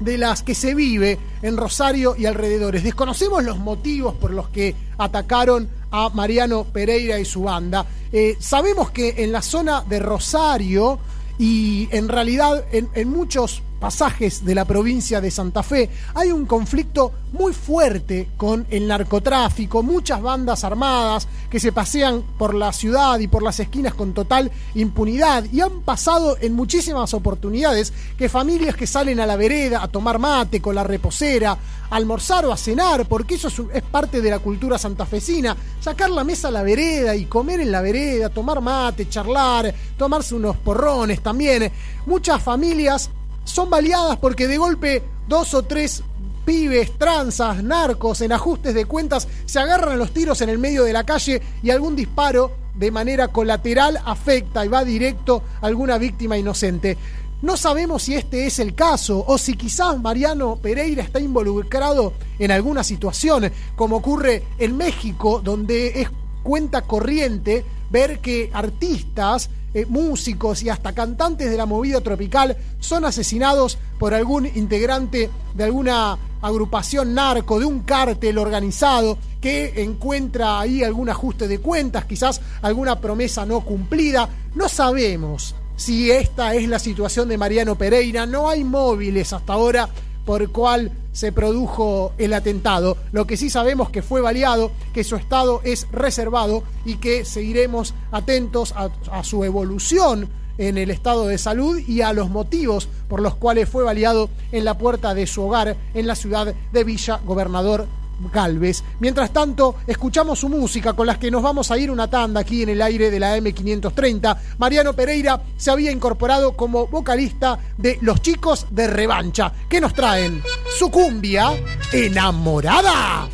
S2: de las que se vive en Rosario y alrededores. Desconocemos los motivos por los que atacaron a Mariano Pereira y su banda. Eh, sabemos que en la zona de Rosario y en realidad en, en muchos pasajes de la provincia de Santa Fe hay un conflicto muy fuerte con el narcotráfico, muchas bandas armadas que se pasean por la ciudad y por las esquinas con total impunidad y han pasado en muchísimas oportunidades que familias que salen a la vereda a tomar mate con la reposera, a almorzar o a cenar, porque eso es, parte de la cultura santafesina, sacar la mesa a la vereda y comer en la vereda, tomar mate, charlar, tomarse unos porrones también. Muchas familias son baleadas porque de golpe dos o tres pibes, tranzas, narcos, en ajustes de cuentas, se agarran los tiros en el medio de la calle y algún disparo de manera colateral afecta y va directo a alguna víctima inocente. No sabemos si este es el caso o si quizás Mariano Pereira está involucrado en alguna situación, como ocurre en México, donde es cuenta corriente ver que artistas eh, músicos y hasta cantantes de la movida tropical son asesinados por algún integrante de alguna agrupación narco, de un cártel organizado que encuentra ahí algún ajuste de cuentas, quizás alguna promesa no cumplida. No sabemos si esta es la situación de Mariano Pereira, no hay móviles hasta ahora por el cual se produjo el atentado. Lo que sí sabemos que fue baleado, que su estado es reservado y que seguiremos atentos a, a su evolución en el estado de salud y a los motivos por los cuales fue baleado en la puerta de su hogar en la ciudad de Villa Gobernador Galvez. Mientras tanto, escuchamos su música con las que nos vamos a ir una tanda aquí en el aire de la M530. Mariano Pereira se había incorporado como vocalista de Los Chicos de Revancha. ¿Qué nos traen? Su cumbia enamorada.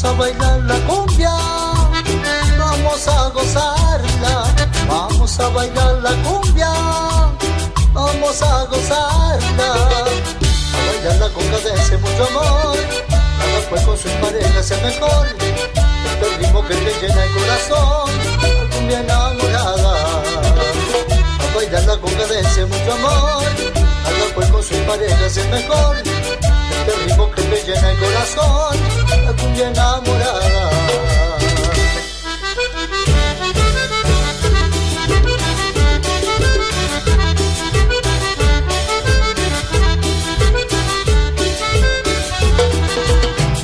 S18: Vamos a bailar la cumbia, vamos a gozarla. Vamos a bailar la cumbia, vamos a gozarla. A bailarla con cadencia mucho amor, cada cual con sus parejas es mejor. Este ritmo que te llena el corazón, la cumbia enamorada. A bailarla con cadencia mucho amor, cada cual con sus parejas es mejor este ritmo que me llena el corazón, la cumbia enamorada.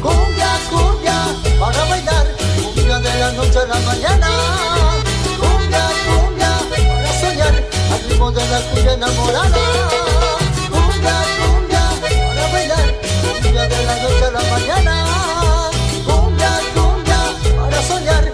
S18: Cumbia, cumbia,
S20: para bailar, cumbia de la noche a la mañana. Cumbia, cumbia, para soñar, al ritmo de la cumbia enamorada. Cumbia, cumbia, para bailar cumbia de la noche a la mañana, cumbia, cumbia, para soñar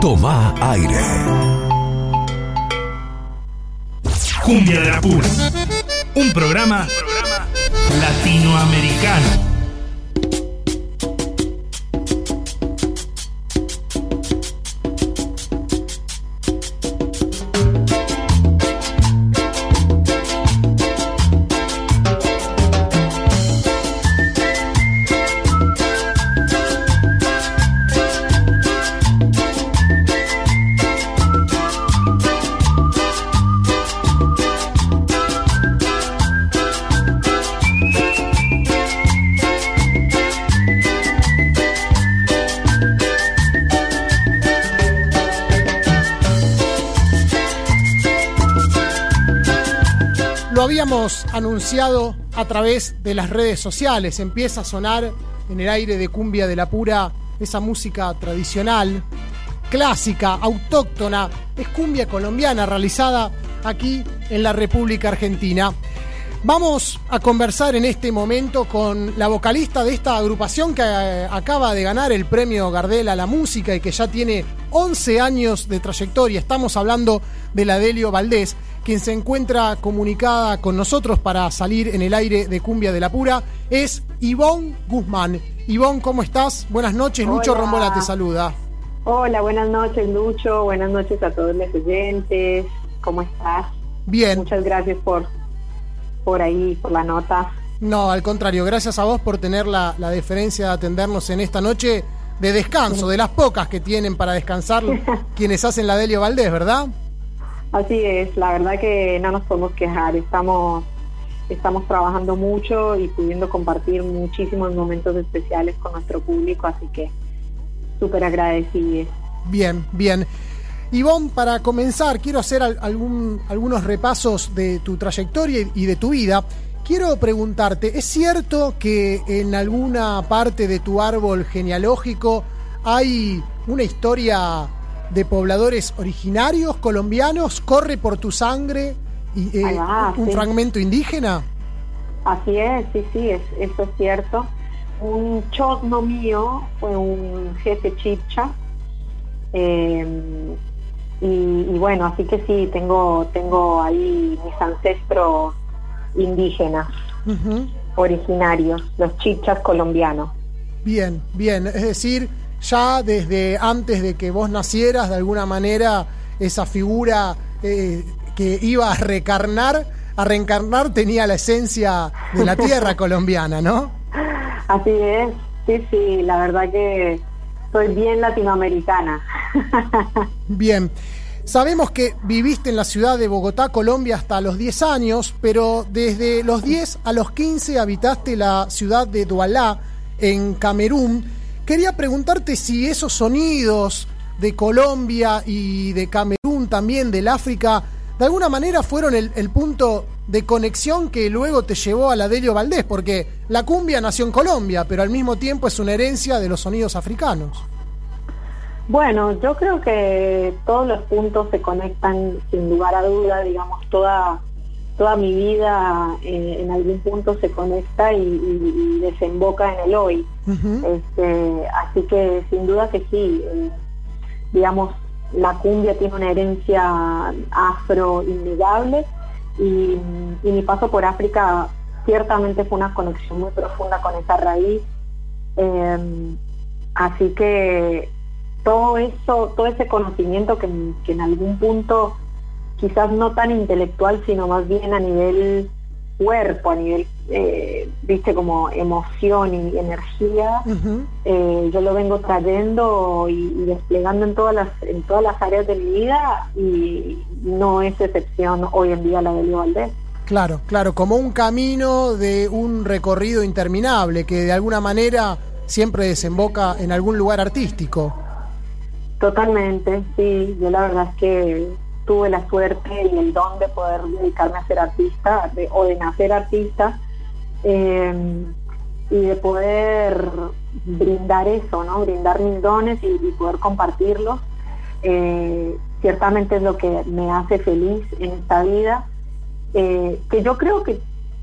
S9: Toma aire.
S11: Cumbia de la Pura. Un programa latinoamericano.
S2: Anunciado a través de las redes sociales. Empieza a sonar en el aire de cumbia de la pura esa música tradicional, clásica, autóctona. Es cumbia colombiana realizada aquí en la República Argentina. Vamos a conversar en este momento con la vocalista de esta agrupación que eh, acaba de ganar el premio Gardel a la música y que ya tiene 11 años de trayectoria. Estamos hablando de la Delio Valdés, quien se encuentra comunicada con nosotros para salir en el aire de Cumbia de la Pura. Es Ivonne Guzmán. Ivonne, ¿cómo estás? Buenas noches. Lucho
S21: Hola.
S2: Rombola te saluda.
S21: Hola, buenas noches Lucho, buenas noches a todos los oyentes, ¿cómo estás?
S2: Bien.
S21: Muchas gracias por, por ahí, por la nota.
S2: No, al contrario, gracias a vos por tener la, la deferencia de atendernos en esta noche de descanso, de las pocas que tienen para descansar quienes hacen la Delio Valdés, ¿verdad?
S21: Así es, la verdad que no nos podemos quejar, estamos, estamos trabajando mucho y pudiendo compartir muchísimos momentos especiales con nuestro público, así que súper agradecidos.
S2: Bien, bien. Ivonne, para comenzar, quiero hacer al- algún- algunos repasos de tu trayectoria y de tu vida. Quiero preguntarte, ¿es cierto que en alguna parte de tu árbol genealógico hay una historia de pobladores originarios colombianos? ¿Corre por tu sangre y, eh, un
S21: sí.
S2: fragmento indígena?
S21: Así es, sí, sí, es, eso es cierto. un chotno mío fue un jefe chipcha. eh, y, y bueno, así que sí, tengo, tengo ahí mis ancestros indígenas, originarios, los chipchas colombianos.
S2: Bien, bien. Es decir, ya desde antes de que vos nacieras, de alguna manera, esa figura eh, que iba a recarnar, a reencarnar, tenía la esencia de la tierra colombiana, ¿no?
S21: Así es, sí, sí, la verdad que soy bien latinoamericana.
S2: Bien. Sabemos que viviste en la ciudad de Bogotá, Colombia, hasta los 10 años, pero desde los 10 a los 15 habitaste la ciudad de Douala, en Camerún. Quería preguntarte si esos sonidos de Colombia y de Camerún, también del África, de alguna manera fueron el, punto de conexión que luego te llevó a la Delio Valdés, porque la cumbia nació en Colombia, pero al mismo tiempo es una herencia de los sonidos africanos.
S21: Bueno, yo creo que todos los puntos se conectan sin lugar a duda, digamos, toda, toda mi vida eh, en algún punto se conecta y, y- y desemboca en el hoy. Este, así que sin duda que sí, eh, digamos, la cumbia tiene una herencia afro innegable y, y mi paso por África ciertamente fue una conexión muy profunda con esa raíz. Eh, así que todo eso, todo ese conocimiento que, que en algún punto, quizás no tan intelectual, sino más bien a nivel cuerpo, a nivel, eh, viste, como emoción y energía, eh, yo lo vengo trayendo y, y desplegando en todas las en todas las áreas de mi vida y no es excepción hoy en día la de Leo Valdés.
S2: Claro, claro, como un camino de un recorrido interminable que de alguna manera siempre desemboca en algún lugar artístico.
S21: Totalmente, sí. Yo la verdad es que tuve la suerte y el don de poder dedicarme a ser artista de- o de nacer artista eh, y de poder brindar eso, ¿no? Brindar mis dones y, y poder compartirlos. Eh, ciertamente es lo que me hace feliz en esta vida, eh, que yo creo que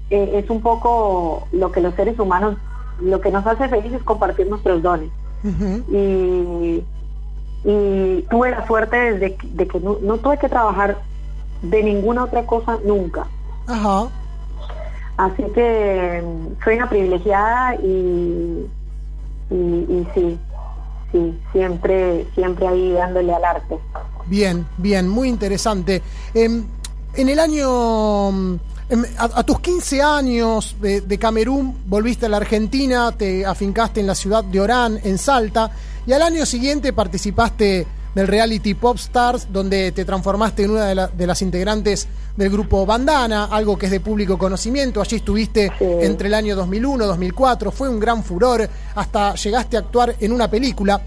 S21: eh, es un poco lo que los seres humanos, lo que nos hace felices es compartir nuestros dones y, y tuve la suerte de, que- de que no, no tuve que trabajar de ninguna otra cosa nunca.
S2: Ajá.
S21: Así que mm, soy una privilegiada y, y, y sí, sí, siempre, siempre ahí dándole al arte.
S2: Bien, bien, muy interesante. Em, en el año, mm, em, a, a tus 15 años de, de Camerún, volviste a la Argentina, te afincaste en la ciudad de Orán, en Salta, y al año siguiente participaste del reality Pop Stars, donde te transformaste en una de, la- de las integrantes del grupo Bandana, algo que es de público conocimiento. Allí estuviste entre el año 2001 2004, fue un gran furor, hasta llegaste a actuar en una película.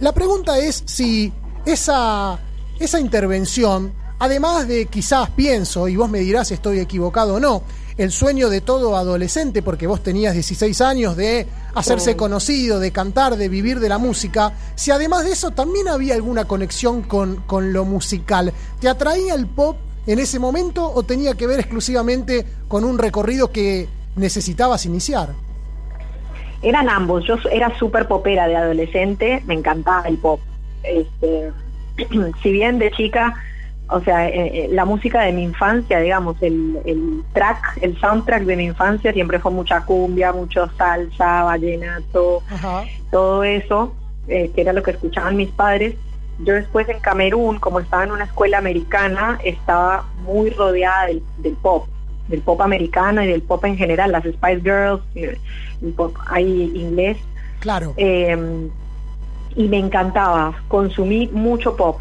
S2: La pregunta es si esa, esa intervención, además de quizás pienso, y vos me dirás si estoy equivocado o no, el sueño de todo adolescente, porque vos tenías 16 años de hacerse
S21: Sí.
S2: conocido, de cantar, de vivir de la música, si además de eso también había alguna conexión con, con lo musical. ¿Te atraía el pop en ese momento o tenía que ver exclusivamente con un recorrido que necesitabas iniciar?
S21: Eran ambos, yo era súper popera de adolescente, me encantaba el pop. Este, si bien de chica, o sea, eh, eh, la música de mi infancia, digamos, el, el track, el soundtrack de mi infancia siempre fue mucha cumbia, mucho salsa, vallenato, todo eso, eh, que era lo que escuchaban mis padres. Yo después en Camerún, como estaba en una escuela americana, estaba muy rodeada del, del pop, del pop americano y del pop en general, las Spice Girls, el pop ahí inglés.
S2: Claro.
S21: Eh, y me encantaba, consumí mucho pop.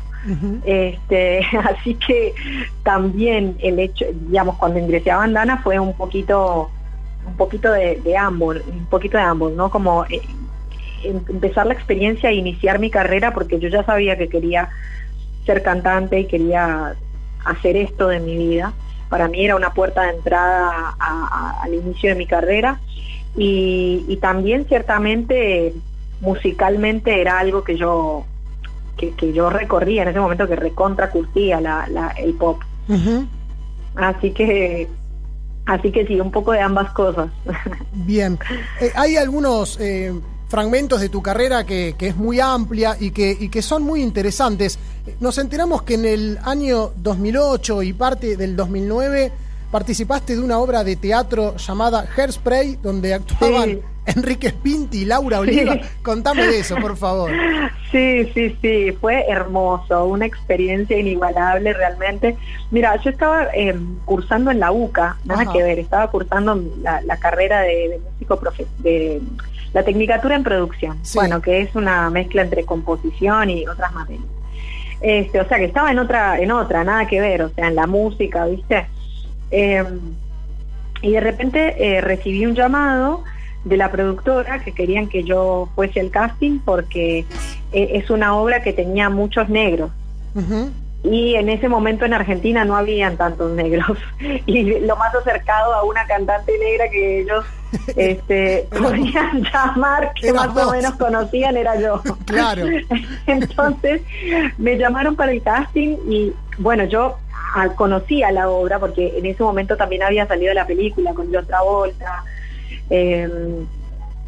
S21: Este, así que también el hecho, digamos, cuando ingresé a Bandana fue un poquito, un poquito de, de ambos, un poquito de ambos, ¿no? Como eh, em- empezar la experiencia e iniciar mi carrera porque yo ya sabía que quería ser cantante y quería hacer esto de mi vida. Para mí era una puerta de entrada al inicio de mi carrera y, y también ciertamente musicalmente era algo que yo que, que yo recorría en ese momento que recontra curtía la, la- el pop. Así que Así que sí, un poco de ambas cosas.
S2: Bien. Eh, hay algunos eh, fragmentos de tu carrera que, que es muy amplia y que, y que son muy interesantes. Nos enteramos que en el año 2008 y parte del 2009 participaste de una obra de teatro llamada Hairspray, donde actuaban
S21: Sí.
S2: Enrique Spinti y Laura Oliva.
S21: Sí.
S2: Contame de eso, por favor.
S21: Sí, sí, sí, fue hermoso, una experiencia inigualable realmente. Mira, yo estaba eh, cursando en la UCA, nada
S22: Ajá.
S21: que ver, estaba cursando la, la carrera de, de músico profe- de la tecnicatura en producción, bueno, que es una mezcla entre composición y otras materias. Este, o sea que estaba en otra, en otra, nada que ver, o sea, en la música, ¿viste? Eh, y de repente eh, recibí un llamado de la productora que querían que yo fuese al casting porque eh, es una obra que tenía muchos negros. Y en ese momento en Argentina no habían tantos negros. Y lo más acercado a una cantante negra que ellos este, podían llamar que más
S2: vos.
S21: o menos conocían era yo.
S2: Claro.
S21: entonces me llamaron para el casting y bueno yo ah, conocía la obra porque en ese momento también había salido la película con John Travolta eh,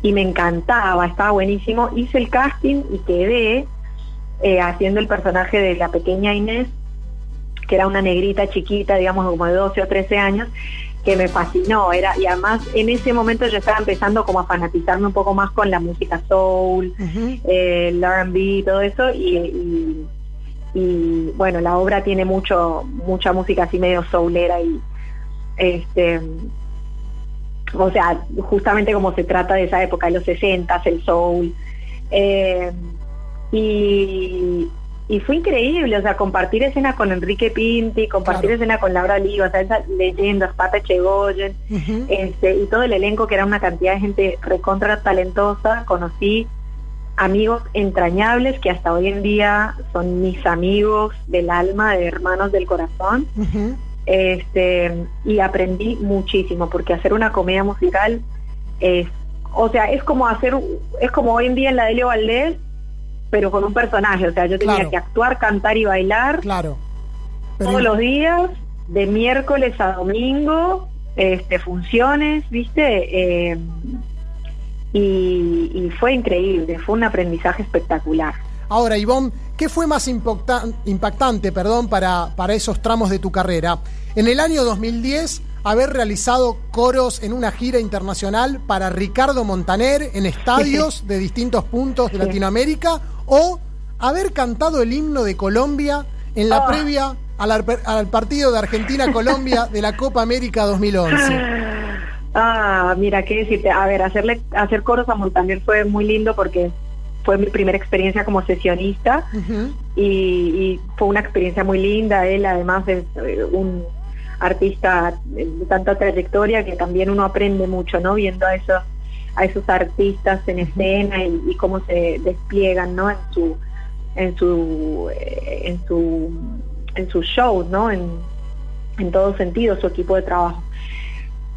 S21: y me encantaba, estaba buenísimo. Hice el casting y quedé eh, haciendo el personaje de la pequeña Inés, que era una negrita chiquita, digamos como de 12 o 13 años, que me fascinó. Era, y además en ese momento yo estaba empezando como a fanatizarme un poco más con la música soul, eh, el R&B, todo eso, y, y- y, bueno, la obra tiene mucho, mucha música así medio soulera y este o sea, justamente como se trata de esa época, de los 60, el soul. Eh, y, y fue increíble, o sea, compartir escena con Enrique Pinti, compartir escena con Laura o sea, esas leyendas, Pata Chegoyen, este, y todo el elenco que era una cantidad de gente recontra talentosa, conocí amigos entrañables que hasta hoy en día son mis amigos del alma, de hermanos del corazón este y aprendí muchísimo porque hacer una comedia musical es o sea es como hacer es como hoy en día en la de Leo Valdés pero con un personaje o sea yo tenía
S2: Claro.
S21: que actuar cantar y bailar
S2: claro.
S21: Todos los días de miércoles a domingo este funciones viste Eh, y, y fue increíble fue un aprendizaje espectacular
S2: Ahora, Ivonne, ¿qué fue más impacta- impactante perdón, para, para esos tramos de tu carrera? En el año 2010, haber realizado coros en una gira internacional para Ricardo Montaner en estadios de distintos puntos de Latinoamérica o haber cantado el himno de Colombia en la
S21: Ah.
S2: previa al, al partido de Argentina-Colombia de la Copa América 2011.
S21: Ah, mira, qué decirte. A ver, hacerle, hacer coros a Montaner fue muy lindo porque fue mi primera experiencia como sesionista y, y fue una experiencia muy linda. Él además es eh, un artista de tanta trayectoria que también uno aprende mucho, ¿no? Viendo a esos a esos artistas en escena y, y cómo se despliegan, ¿no? En su en su eh, en su en sus shows, ¿no? En, en todo sentido su equipo de trabajo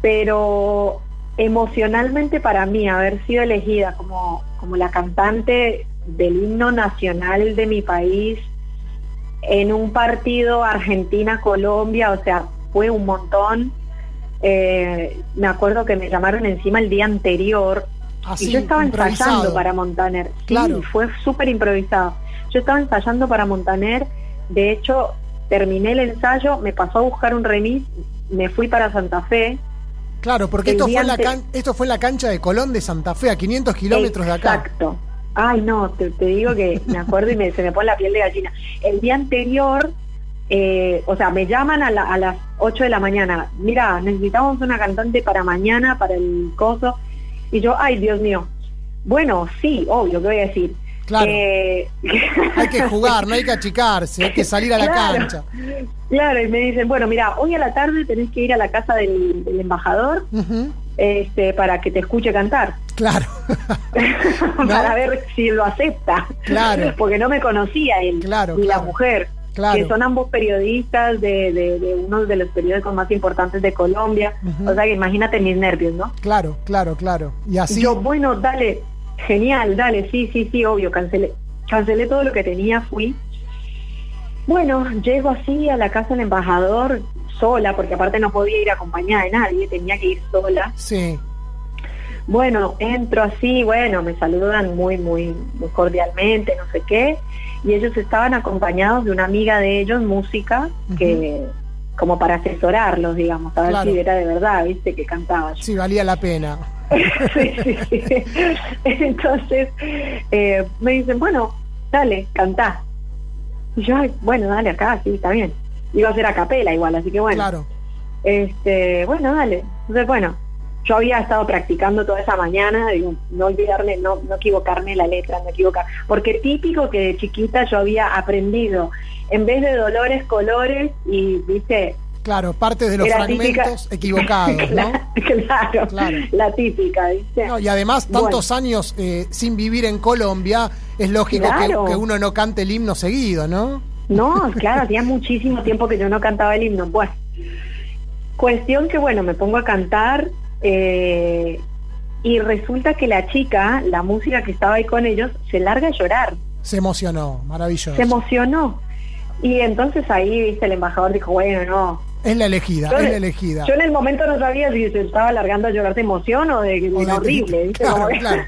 S21: pero emocionalmente para mí haber sido elegida como, como la cantante del himno nacional de mi país en un partido Argentina-Colombia, o sea, fue un montón. Eh, me acuerdo que me llamaron encima el día anterior
S2: Así,
S21: y yo estaba ensayando para Montaner. Sí,
S2: Claro.
S21: fue súper improvisado. Yo estaba ensayando para Montaner, de hecho, terminé el ensayo, me pasó a buscar un remis, me fui para Santa Fe.
S2: Claro, porque esto fue, la can- esto fue en la cancha de Colón de Santa Fe, a 500 kilómetros de acá.
S21: Exacto. Ay, no, te, te digo que me acuerdo y me- se me pone la piel de gallina. El día anterior, eh, o sea, me llaman a, la- a las 8 de la mañana. Mira, necesitamos una cantante para mañana, para el coso. Y yo, ay, Dios mío. Bueno, sí, obvio, ¿qué voy a decir?
S2: Claro.
S21: Eh,
S2: Hay que jugar, no hay que achicarse, hay que salir a la
S21: Claro.
S2: cancha.
S21: Claro, y me dicen, bueno, mira, hoy a la tarde tenés que ir a la casa del, del embajador este, para que te escuche cantar.
S2: Claro.
S21: para ver si lo acepta.
S2: Claro.
S21: Porque no me conocía él,
S2: Claro,
S21: ni la mujer.
S2: Claro.
S21: Que son ambos periodistas de, de, de uno de los periódicos más importantes de Colombia. O sea que imagínate mis nervios, ¿no?
S2: Claro, claro, claro. Y así.
S21: Yo, bueno, dale, genial, dale, sí, sí, sí, obvio, cancelé. Cancelé todo lo que tenía, fui. Bueno, llego así a la casa del embajador sola, porque aparte no podía ir acompañada de nadie, tenía que ir sola.
S2: Sí.
S21: Bueno, entro así, bueno, me saludan muy, muy, muy cordialmente, no sé qué, y ellos estaban acompañados de una amiga de ellos, música, que como para asesorarlos, digamos, a ver
S2: Claro.
S21: si era de verdad, viste, que cantaba yo.
S2: Sí, valía la pena.
S21: Sí, sí, sí. Entonces eh, me dicen, bueno, dale, cantá. Y yo, "Ay, bueno, dale acá, sí, está bien. Iba a ser a capela igual, así que bueno.
S2: Claro.
S21: Este, bueno, dale. Entonces, bueno, yo había estado practicando toda esa mañana, digo, no olvidarme, no, no equivocarme la letra, no equivocar. Porque típico que de chiquita yo había aprendido, en vez de dolores, colores, y viste,
S2: Claro, parte de los
S21: Era típica-
S2: fragmentos equivocados, ¿no?
S21: claro,
S2: Claro.
S21: la típica, ¿viste?
S2: No, y además, tantos años eh, sin vivir en Colombia, es lógico que-
S21: Claro.
S2: que, uno no cante el himno seguido, ¿no?
S21: No, claro, hacía muchísimo tiempo que yo no cantaba el himno. Pues, cuestión que, bueno, me pongo a cantar eh, y resulta que la chica, la música que estaba ahí con ellos, se larga a llorar,
S2: Se emocionó, maravilloso.
S21: se emocionó. Y entonces ahí, viste, el embajador dijo, bueno, no.
S2: Es la elegida,
S21: Yo,
S2: es la elegida.
S21: yo en el momento no sabía si se estaba largando a llorar de emoción o de, de
S2: O de-
S21: horrible.
S2: Claro, claro.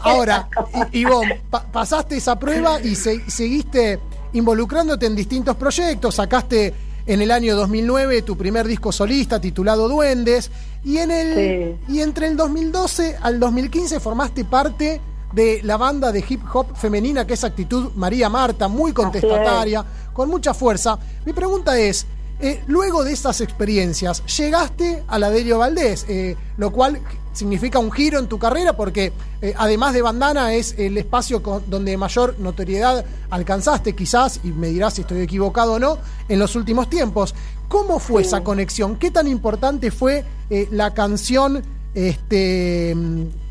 S2: Ahora, Ivonne, pa- pasaste esa prueba y se- seguiste involucrándote en distintos proyectos, sacaste en el año 2009 tu primer disco solista titulado Duendes y en el y entre el 2012 al 2015 formaste parte de la banda de hip hop femenina que es Actitud María Marta, muy contestataria, con mucha fuerza. Mi pregunta es, eh, luego de estas experiencias, llegaste a la Delio Valdés, eh, lo cual significa un giro en tu carrera porque eh, además de Bandana es el espacio con- donde mayor notoriedad alcanzaste quizás, y me dirás si estoy equivocado o no, en los últimos tiempos. ¿Cómo fue esa conexión? ¿Qué tan importante fue la canción este,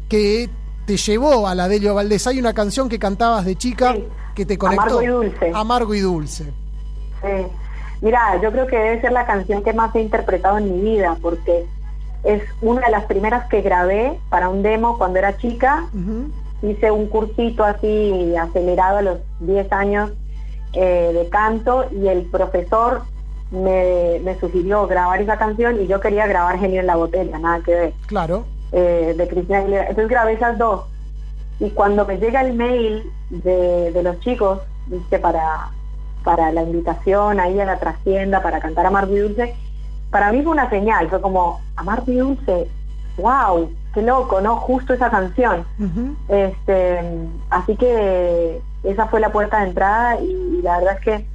S2: que te llevó a la Delio Valdés? Hay una canción que cantabas de chica que te conectó.
S21: Amargo y dulce.
S2: Amargo y dulce.
S21: Sí. Mira, yo creo que debe ser la canción que más he interpretado en mi vida, porque es una de las primeras que grabé para un demo cuando era chica. Hice un cursito así acelerado a los 10 años eh, de canto y el profesor me, me sugirió grabar esa canción y yo quería grabar Genio en la botella, nada que ver
S2: Claro.
S21: eh, de Cristina Aguilera. Entonces grabé esas dos. Y cuando me llega el mail de, de los chicos, viste, para, para la invitación ahí a la trascienda para cantar Amargo y Dulce, para mí fue una señal, fue como, Amargo y Dulce, wow, qué loco, ¿no? Justo esa canción. Este, así que esa fue la puerta de entrada y, y la verdad es que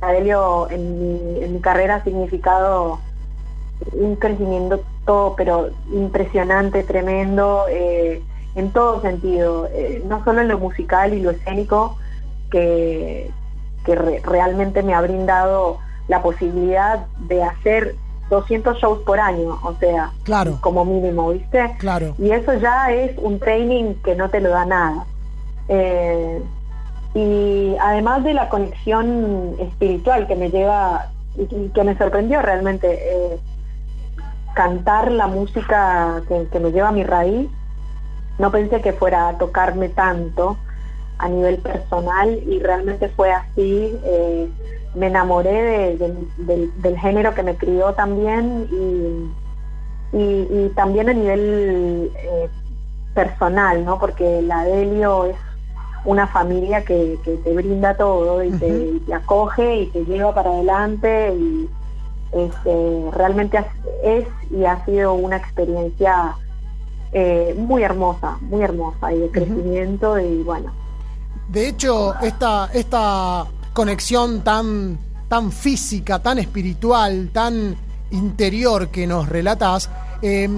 S21: Adelio en mi, en mi carrera ha significado un crecimiento todo, pero impresionante, tremendo, eh, en todo sentido, eh, no solo en lo musical y lo escénico, que, que re- realmente me ha brindado la posibilidad de hacer 200 shows por año, o sea,
S2: Claro.
S21: como mínimo, ¿viste?
S2: Claro.
S21: Y eso ya es un training que no te lo da nada. Eh, y además de la conexión espiritual que me lleva y que me sorprendió realmente, eh, cantar la música que, que me lleva a mi raíz, no pensé que fuera a tocarme tanto a nivel personal y realmente fue así. eh, me enamoré de- de- del, del género que me crió también y, y, y también a nivel eh, personal, ¿no? Porque la Delio es una familia que, que te brinda todo y, te, y te acoge y te lleva para adelante y este, realmente es y ha sido una experiencia eh, muy hermosa, muy hermosa y de crecimiento y bueno,
S2: De hecho, esta, esta conexión tan, tan física, tan espiritual, tan interior que nos relatas, eh,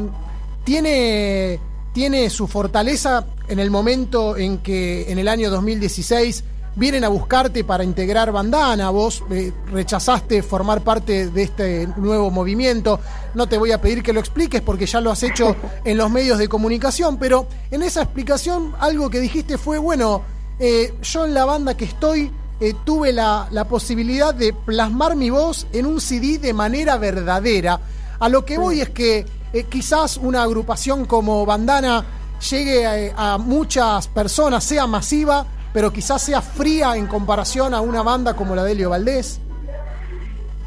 S2: tiene, tiene su fortaleza en el momento en que en el año 2016 vienen a buscarte para integrar Bandana, vos eh, rechazaste formar parte de este nuevo movimiento, no te voy a pedir que lo expliques porque ya lo has hecho en los medios de comunicación, pero en esa explicación algo que dijiste fue, bueno, eh, yo en la banda que estoy eh, tuve la, la posibilidad de plasmar mi voz en un CD de manera verdadera. A lo que voy es que eh, quizás una agrupación como Bandana llegue a, a muchas personas, sea masiva, pero quizás sea fría en comparación a una banda como la de Elio Valdés.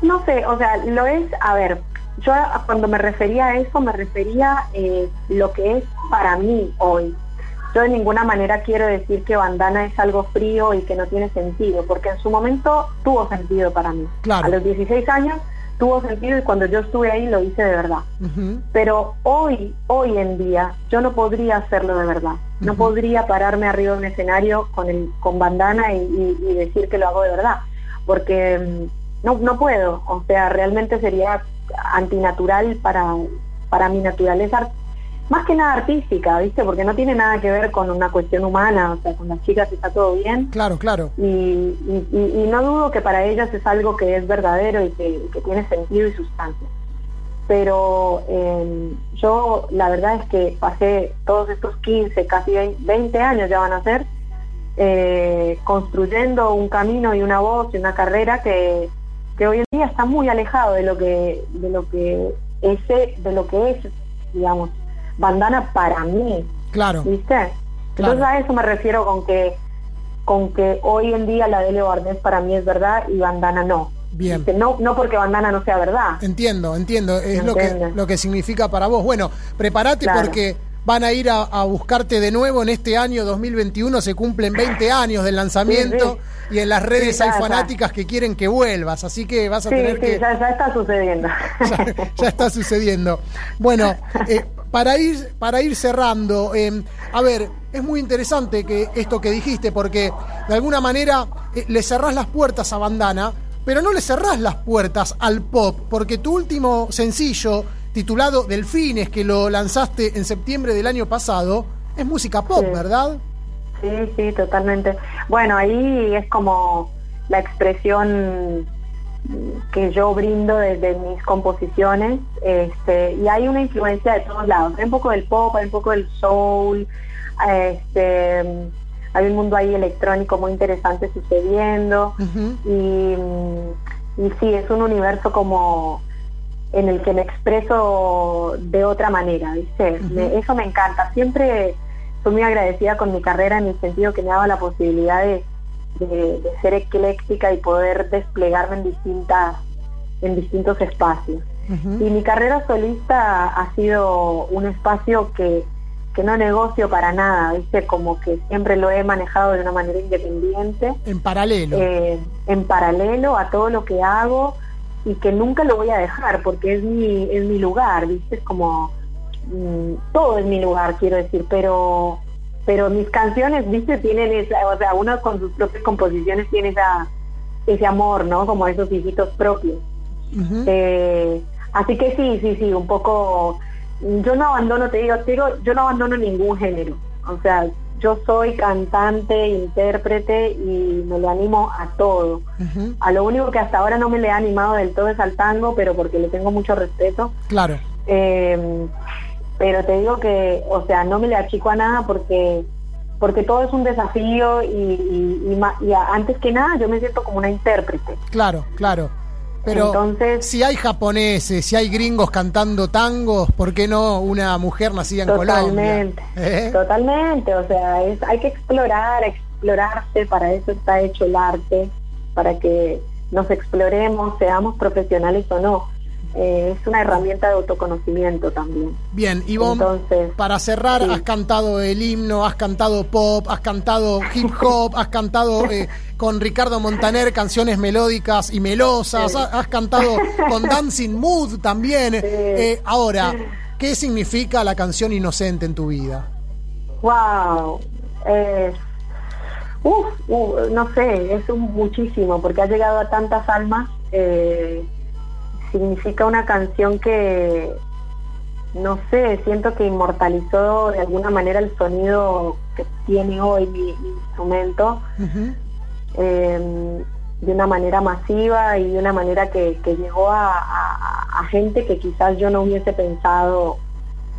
S21: No sé, o sea, lo es, a ver, yo cuando me refería a eso me refería eh, lo que es para mí hoy. Yo de ninguna manera quiero decir que bandana es algo frío y que no tiene sentido, porque en su momento tuvo sentido para mí.
S2: Claro.
S21: A los 16 años tuvo sentido y cuando yo estuve ahí lo hice de verdad. Pero hoy, hoy en día, yo no podría hacerlo de verdad. No podría pararme arriba de un escenario con el, con bandana y, y- y decir que lo hago de verdad. Porque mm, no, no puedo. O sea, realmente sería antinatural para, para mi naturaleza, más que nada artística, ¿viste? Porque no tiene nada que ver con una cuestión humana, o sea, con las chicas está todo bien.
S2: Claro, claro.
S21: Y, y- y- y no dudo que para ellas es algo que es verdadero y que, que tiene sentido y sustancia. Pero eh, yo la verdad es que pasé todos estos 15, casi 20 años ya van a ser, eh, construyendo un camino y una voz y una carrera que, que hoy en día está muy alejado de lo que de lo que ese de lo que es digamos bandana para mí
S2: Claro.
S21: ¿viste? Entonces a eso me refiero con que con que hoy en día la de Leo Barnés para mí es verdad y bandana no.
S2: Bien.
S21: ¿Viste? No, no porque bandana no sea verdad.
S2: Entiendo, entiendo. Es lo que, lo que significa para vos. Bueno, prepárate
S21: Claro.
S2: porque van a ir a, a buscarte de nuevo en este año 2021. Se cumplen 20 años del lanzamiento y en las redes
S21: Sí, ya,
S2: hay
S21: ya.
S2: fanáticas que quieren que vuelvas. Así que vas a tener
S21: sí,
S2: que.
S21: ya, ya está sucediendo.
S2: ya está sucediendo. Bueno, eh, para ir para ir cerrando, eh, a ver, es muy interesante que esto que dijiste, porque de alguna manera eh, le cerrás las puertas a Bandana, pero no le cerrás las puertas al pop, porque tu último sencillo, titulado Delfines, que lo lanzaste en septiembre del año pasado, es música pop,
S21: Sí.
S2: ¿verdad?
S21: Sí, sí, totalmente. Bueno, ahí es como la expresión que yo brindo desde mis composiciones, este, y hay una influencia de todos lados. Hay un poco del pop, hay un poco del soul, este, hay un mundo ahí electrónico muy interesante sucediendo, y, y sí, es un universo como en el que me expreso de otra manera, ¿viste? Me- eso me encanta. Siempre soy muy agradecida con mi carrera en el sentido que me daba la posibilidad de, de- de ser ecléctica y poder desplegarme en distintas en distintos espacios. Y mi carrera solista ha sido un espacio que, que no negocio para nada, ¿viste? Como que siempre lo he manejado de una manera independiente
S2: En paralelo.
S21: eh, en paralelo a todo lo que hago y que nunca lo voy a dejar porque es mi, es mi lugar, ¿viste? Es como mm, todo es mi lugar, quiero decir, pero pero mis canciones, ¿viste? Tienen esa, o sea, uno con sus propias composiciones tiene esa, ese amor, ¿no? Como esos hijitos propios. Eh, así que sí, sí, sí, un poco. Yo no abandono, te digo, te digo, yo no abandono ningún género. O sea, yo soy cantante, intérprete y me le animo a todo. A lo único que hasta ahora no me le he animado del todo es al tango, pero porque le tengo mucho respeto.
S2: Claro.
S21: Eh, pero te digo que, o sea, no me le achico a nada porque porque todo es un desafío y, y- y y a- antes que nada yo me siento como una intérprete.
S2: Claro, claro. Pero
S21: Entonces-
S2: si hay japoneses, si hay gringos cantando tangos, ¿por qué no una mujer nacida en Colombia?
S21: Totalmente,
S2: ¿Eh?
S21: totalmente, o sea, es, hay que explorar, explorarse, para eso está hecho el arte, para que nos exploremos, seamos profesionales o no. Eh, es una herramienta de autoconocimiento también.
S2: Bien, Ivonne,
S21: Entonces,
S2: para cerrar,
S21: sí.
S2: has cantado el himno, has cantado pop, has cantado hip hop, has cantado eh, con Ricardo Montaner canciones melódicas y melosas,
S21: Sí.
S2: has, has cantado con Dancing Mood también. Eh, ahora, ¿qué significa la canción Inocente en tu vida?
S21: Wow. Eh, uh, no sé, es un muchísimo, porque ha llegado a tantas almas. eh, significa una canción que, no sé, siento que inmortalizó de alguna manera el sonido que tiene hoy mi, mi instrumento eh, de una manera masiva y de una manera que, que llegó a, a- a gente que quizás yo no hubiese pensado,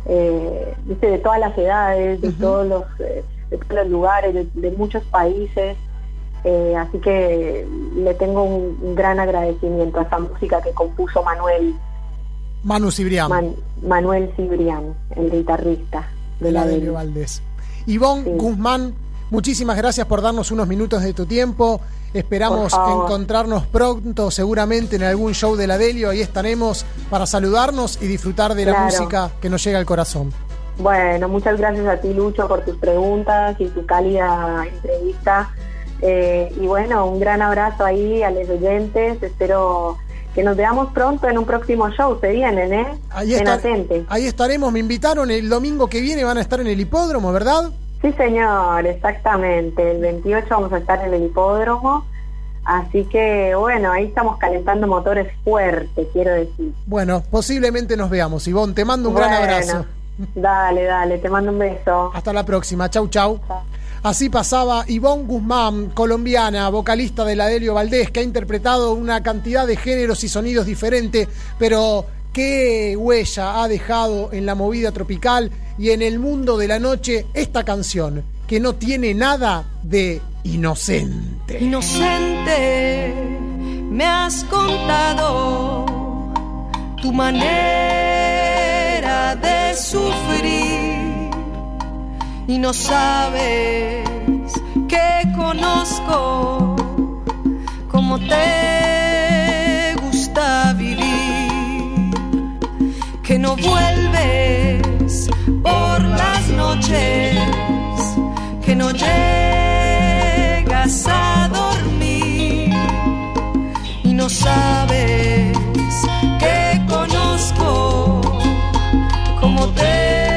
S21: eh, de todas las edades, de todos los, eh, de todos los lugares, de, de muchos países. Eh, así que le tengo un, un gran agradecimiento a esta música que compuso Manuel
S2: Manu Cibrián,
S21: Man- Manuel Cibrián, el guitarrista de
S2: de la Delio. Valdés. Ivonne Guzmán, muchísimas gracias por darnos unos minutos de tu tiempo. Esperamos encontrarnos pronto, seguramente en algún show de la Delio. Ahí estaremos para saludarnos y disfrutar de la música que nos llega al corazón.
S21: Bueno, muchas gracias a ti, Lucho, por tus preguntas y tu cálida entrevista. Eh, y bueno, un gran abrazo ahí a los oyentes. Espero que nos veamos pronto en un próximo show. Se vienen, ¿eh?
S2: Ahí,
S21: atentos.
S2: ahí estaremos, me invitaron el domingo que viene, van a estar en el hipódromo, ¿verdad?
S21: Sí, señor, exactamente. El 28 vamos a estar en el hipódromo. Así que, bueno, ahí estamos calentando motores fuerte, quiero decir.
S2: Bueno, posiblemente nos veamos. Ivonne, te mando un gran abrazo.
S21: Dale, dale, te mando un beso.
S2: Hasta la próxima. Chau, chau. Así pasaba Ivonne Guzmán, colombiana, vocalista de la Delio Valdés, que ha interpretado una cantidad de géneros y sonidos diferentes, pero qué huella ha dejado en la movida tropical y en el mundo de la noche esta canción, que no tiene nada de inocente.
S17: Inocente, me has contado tu manera de sufrir y no sabes que conozco cómo te gusta vivir, que no vuelves por las noches, que no llegas a dormir y no sabes que conozco cómo te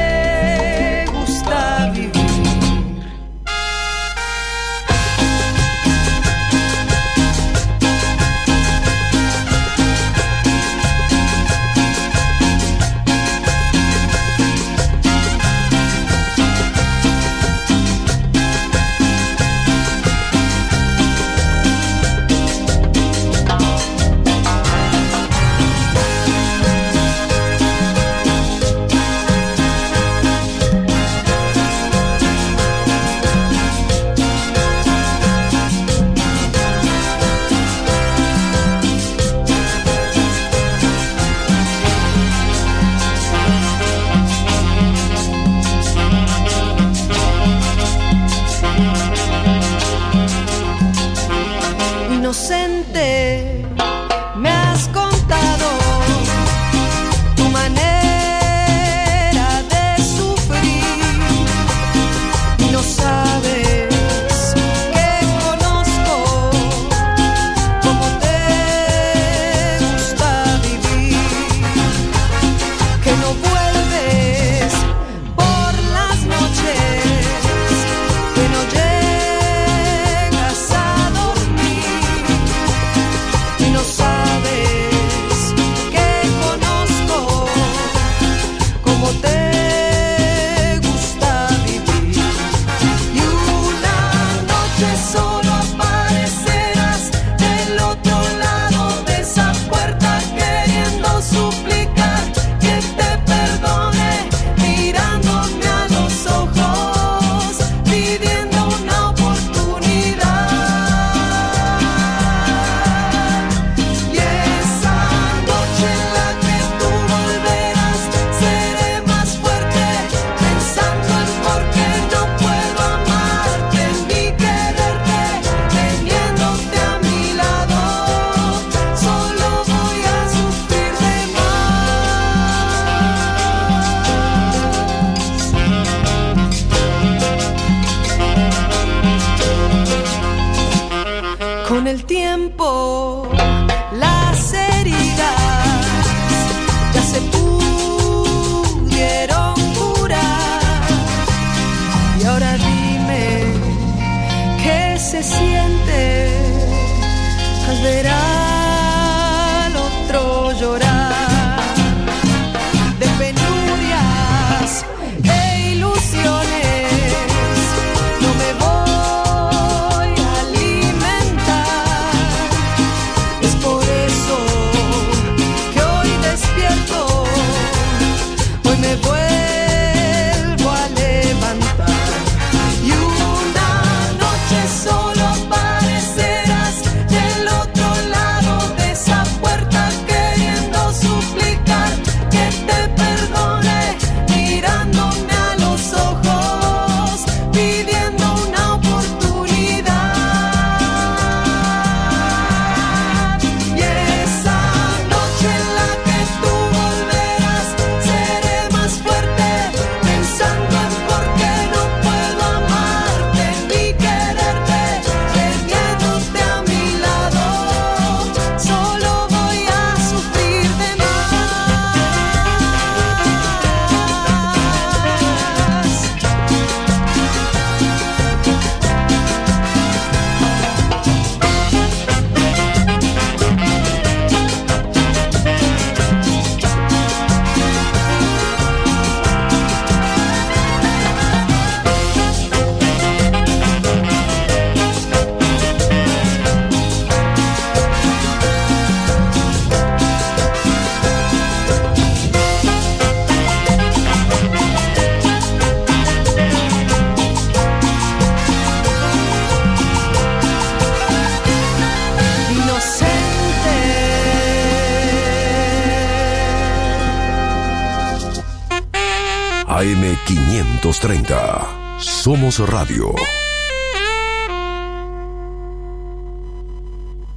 S9: AM530. Somos Radio.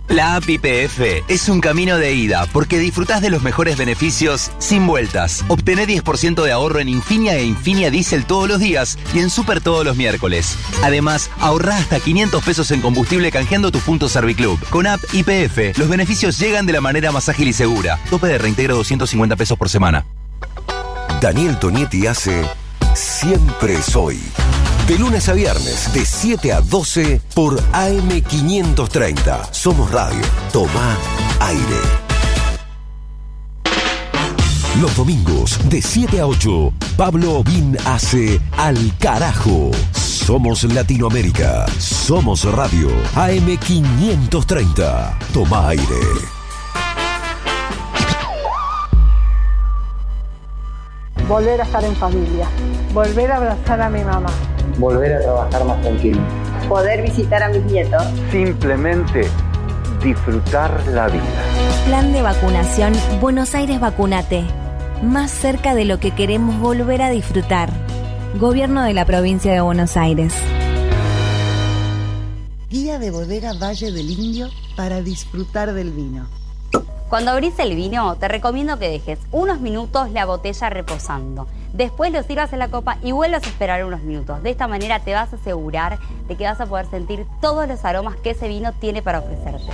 S10: La app IPF es un camino de ida porque disfrutás de los mejores beneficios sin vueltas. Obtené 10% de ahorro en Infinia e Infinia Diesel todos los días y en Super todos los miércoles. Además, ahorrá hasta 500 pesos en combustible canjeando tus puntos Serviclub. Con app IPF, los beneficios llegan de la manera más ágil y segura. Tope de reintegro 250 pesos por semana.
S9: Daniel Tonietti hace Siempre Soy. De lunes a viernes, de 7 a 12 por AM530. Somos Radio. Toma aire. Los domingos, de 7 a 8, Pablo Bin hace Al Carajo. Somos Latinoamérica. Somos Radio. AM530. Toma aire.
S23: Volver a estar en familia. Volver a abrazar a mi mamá.
S24: Volver a trabajar más tranquilo.
S25: Poder visitar a mis nietos.
S15: Simplemente disfrutar la vida.
S16: Plan de vacunación Buenos Aires Vacunate. Más cerca de lo que queremos volver a disfrutar. Gobierno de la provincia de Buenos Aires.
S5: Guía de bodega Valle del Indio para disfrutar del vino.
S26: Cuando abrís el vino, te recomiendo que dejes unos minutos la botella reposando. Después lo sirvas en la copa y vuelvas a esperar unos minutos. De esta manera te vas a asegurar de que vas a poder sentir todos los aromas que ese vino tiene para ofrecerte.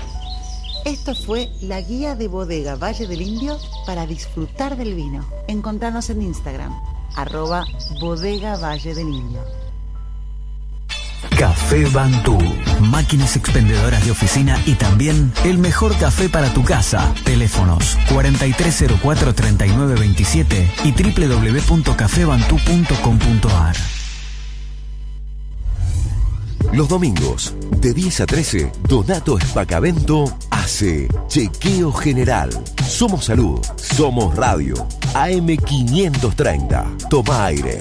S5: Esto fue la guía de bodega Valle del Indio para disfrutar del vino. Encontranos en Instagram, arroba bodega Valle del Indio.
S27: Café Bantú. Máquinas expendedoras de oficina y también el mejor café para tu casa. Teléfonos 4304-3927 y www.cafebantú.com.ar.
S9: Los domingos, de 10 a 13, Donato Espacavento hace Chequeo General. Somos Salud, somos Radio. AM530. Toma aire.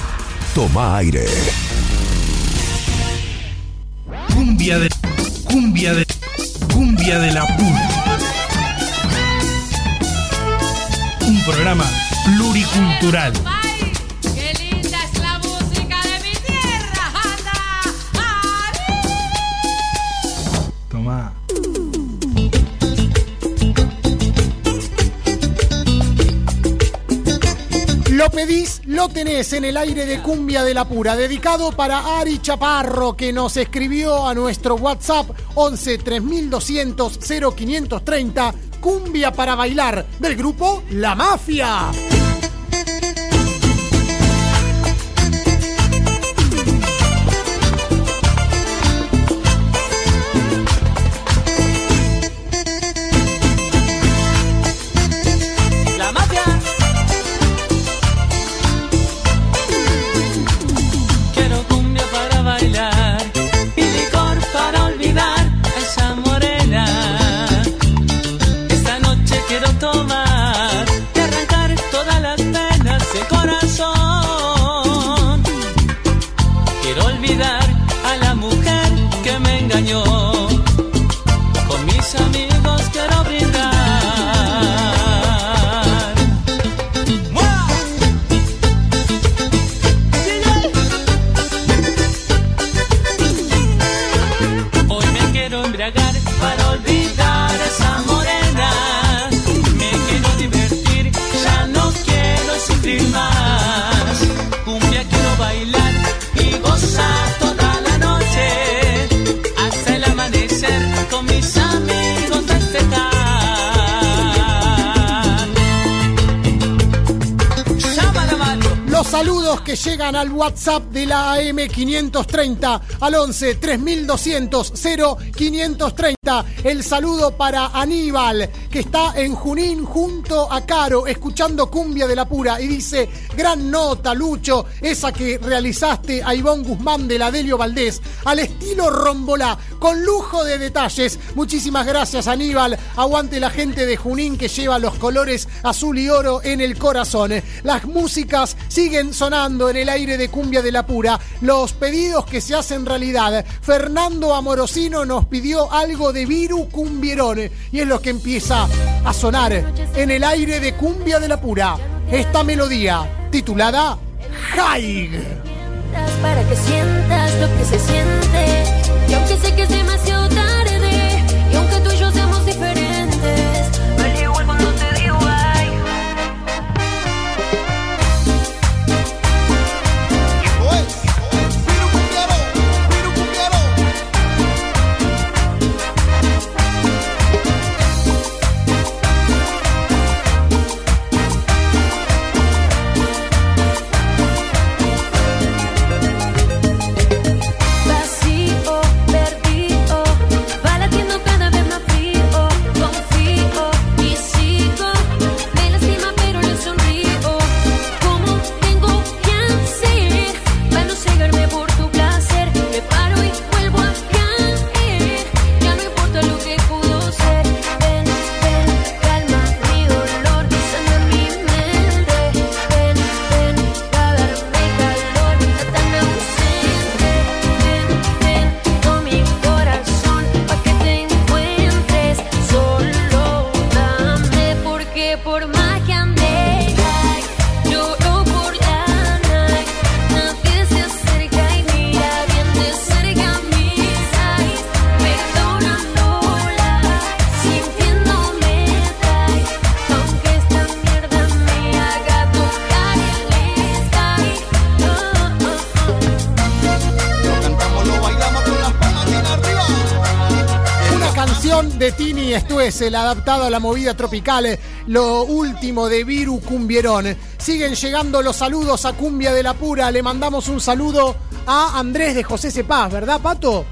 S9: Toma aire.
S11: Cumbia de. Cumbia de. Cumbia de la pura. Un programa pluricultural.
S3: Lo pedís, lo tenés en el aire de Cumbia de la Pura, dedicado para Ari Chaparro, que nos escribió a nuestro WhatsApp 11 3200 0530, Cumbia para bailar, del grupo La Mafia. Al WhatsApp de la AM530 al 11 3200 0530.
S2: El saludo para Aníbal, que está en Junín junto a Caro, escuchando Cumbia de la Pura, y dice, gran nota, Lucho, esa que realizaste a Ivonne Guzmán de la Delio Valdés, al estilo Rombolá, con lujo de detalles. Muchísimas gracias, Aníbal. Aguante la gente de Junín que lleva los colores azul y oro en el corazón. Las músicas siguen sonando en el aire de Cumbia de la Pura. Los pedidos que se hacen realidad. Fernando Amorosino nos pidió algo de Viru Cumbierone y es lo que empieza a sonar en el aire de Cumbia de la Pura. Esta melodía titulada Haig.
S8: para que sientas lo que se siente. Y aunque sé que es demasiado De
S2: Tini Stuessel adaptada a la movida tropical, lo último de Viru Cumbierón. Siguen llegando los saludos a Cumbia de la Pura. Le mandamos un saludo a Andrés de José Cepaz, ¿verdad, Pato?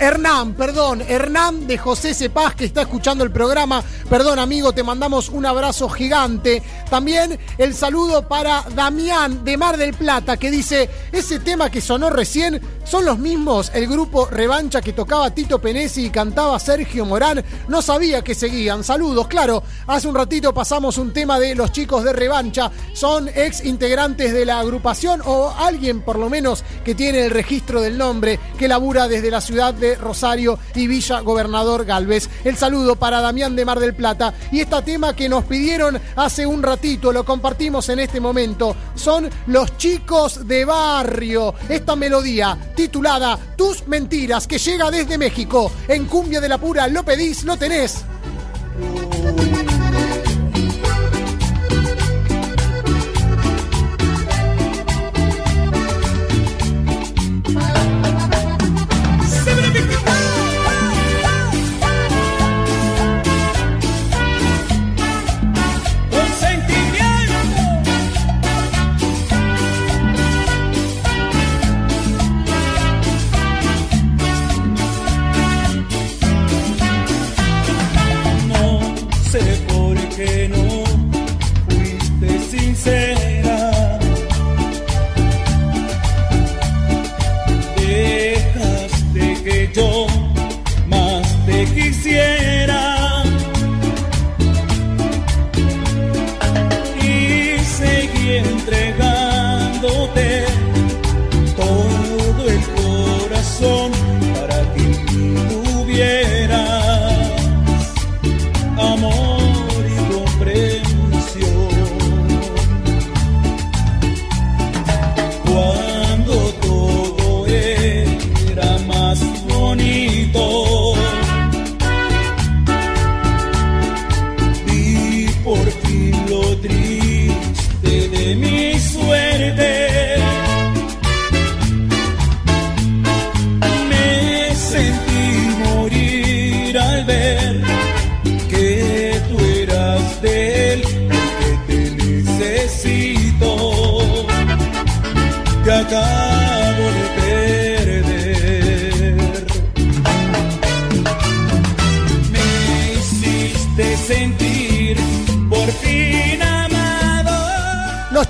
S2: Hernán, perdón, Hernán de José Cepaz que está escuchando el programa. Perdón, amigo, te mandamos un abrazo gigante. También el saludo para Damián de Mar del Plata que dice, ese tema que sonó recién son los mismos, el grupo Revancha que tocaba Tito Penesi y cantaba Sergio Morán. No sabía que seguían. Saludos, claro. Hace un ratito pasamos un tema de los chicos de Revancha. Son ex integrantes de la agrupación o alguien por lo menos que tiene el registro del nombre que labura desde la ciudad de Rosario y Villa Gobernador Galvez. El saludo para Damián de Mar del Plata. Y este tema que nos pidieron hace un ratito, lo compartimos en este momento, son Los Chicos de Barrio. Esta melodía titulada Tus Mentiras, que llega desde México. En Cumbia de la Pura, lo pedís, lo tenés.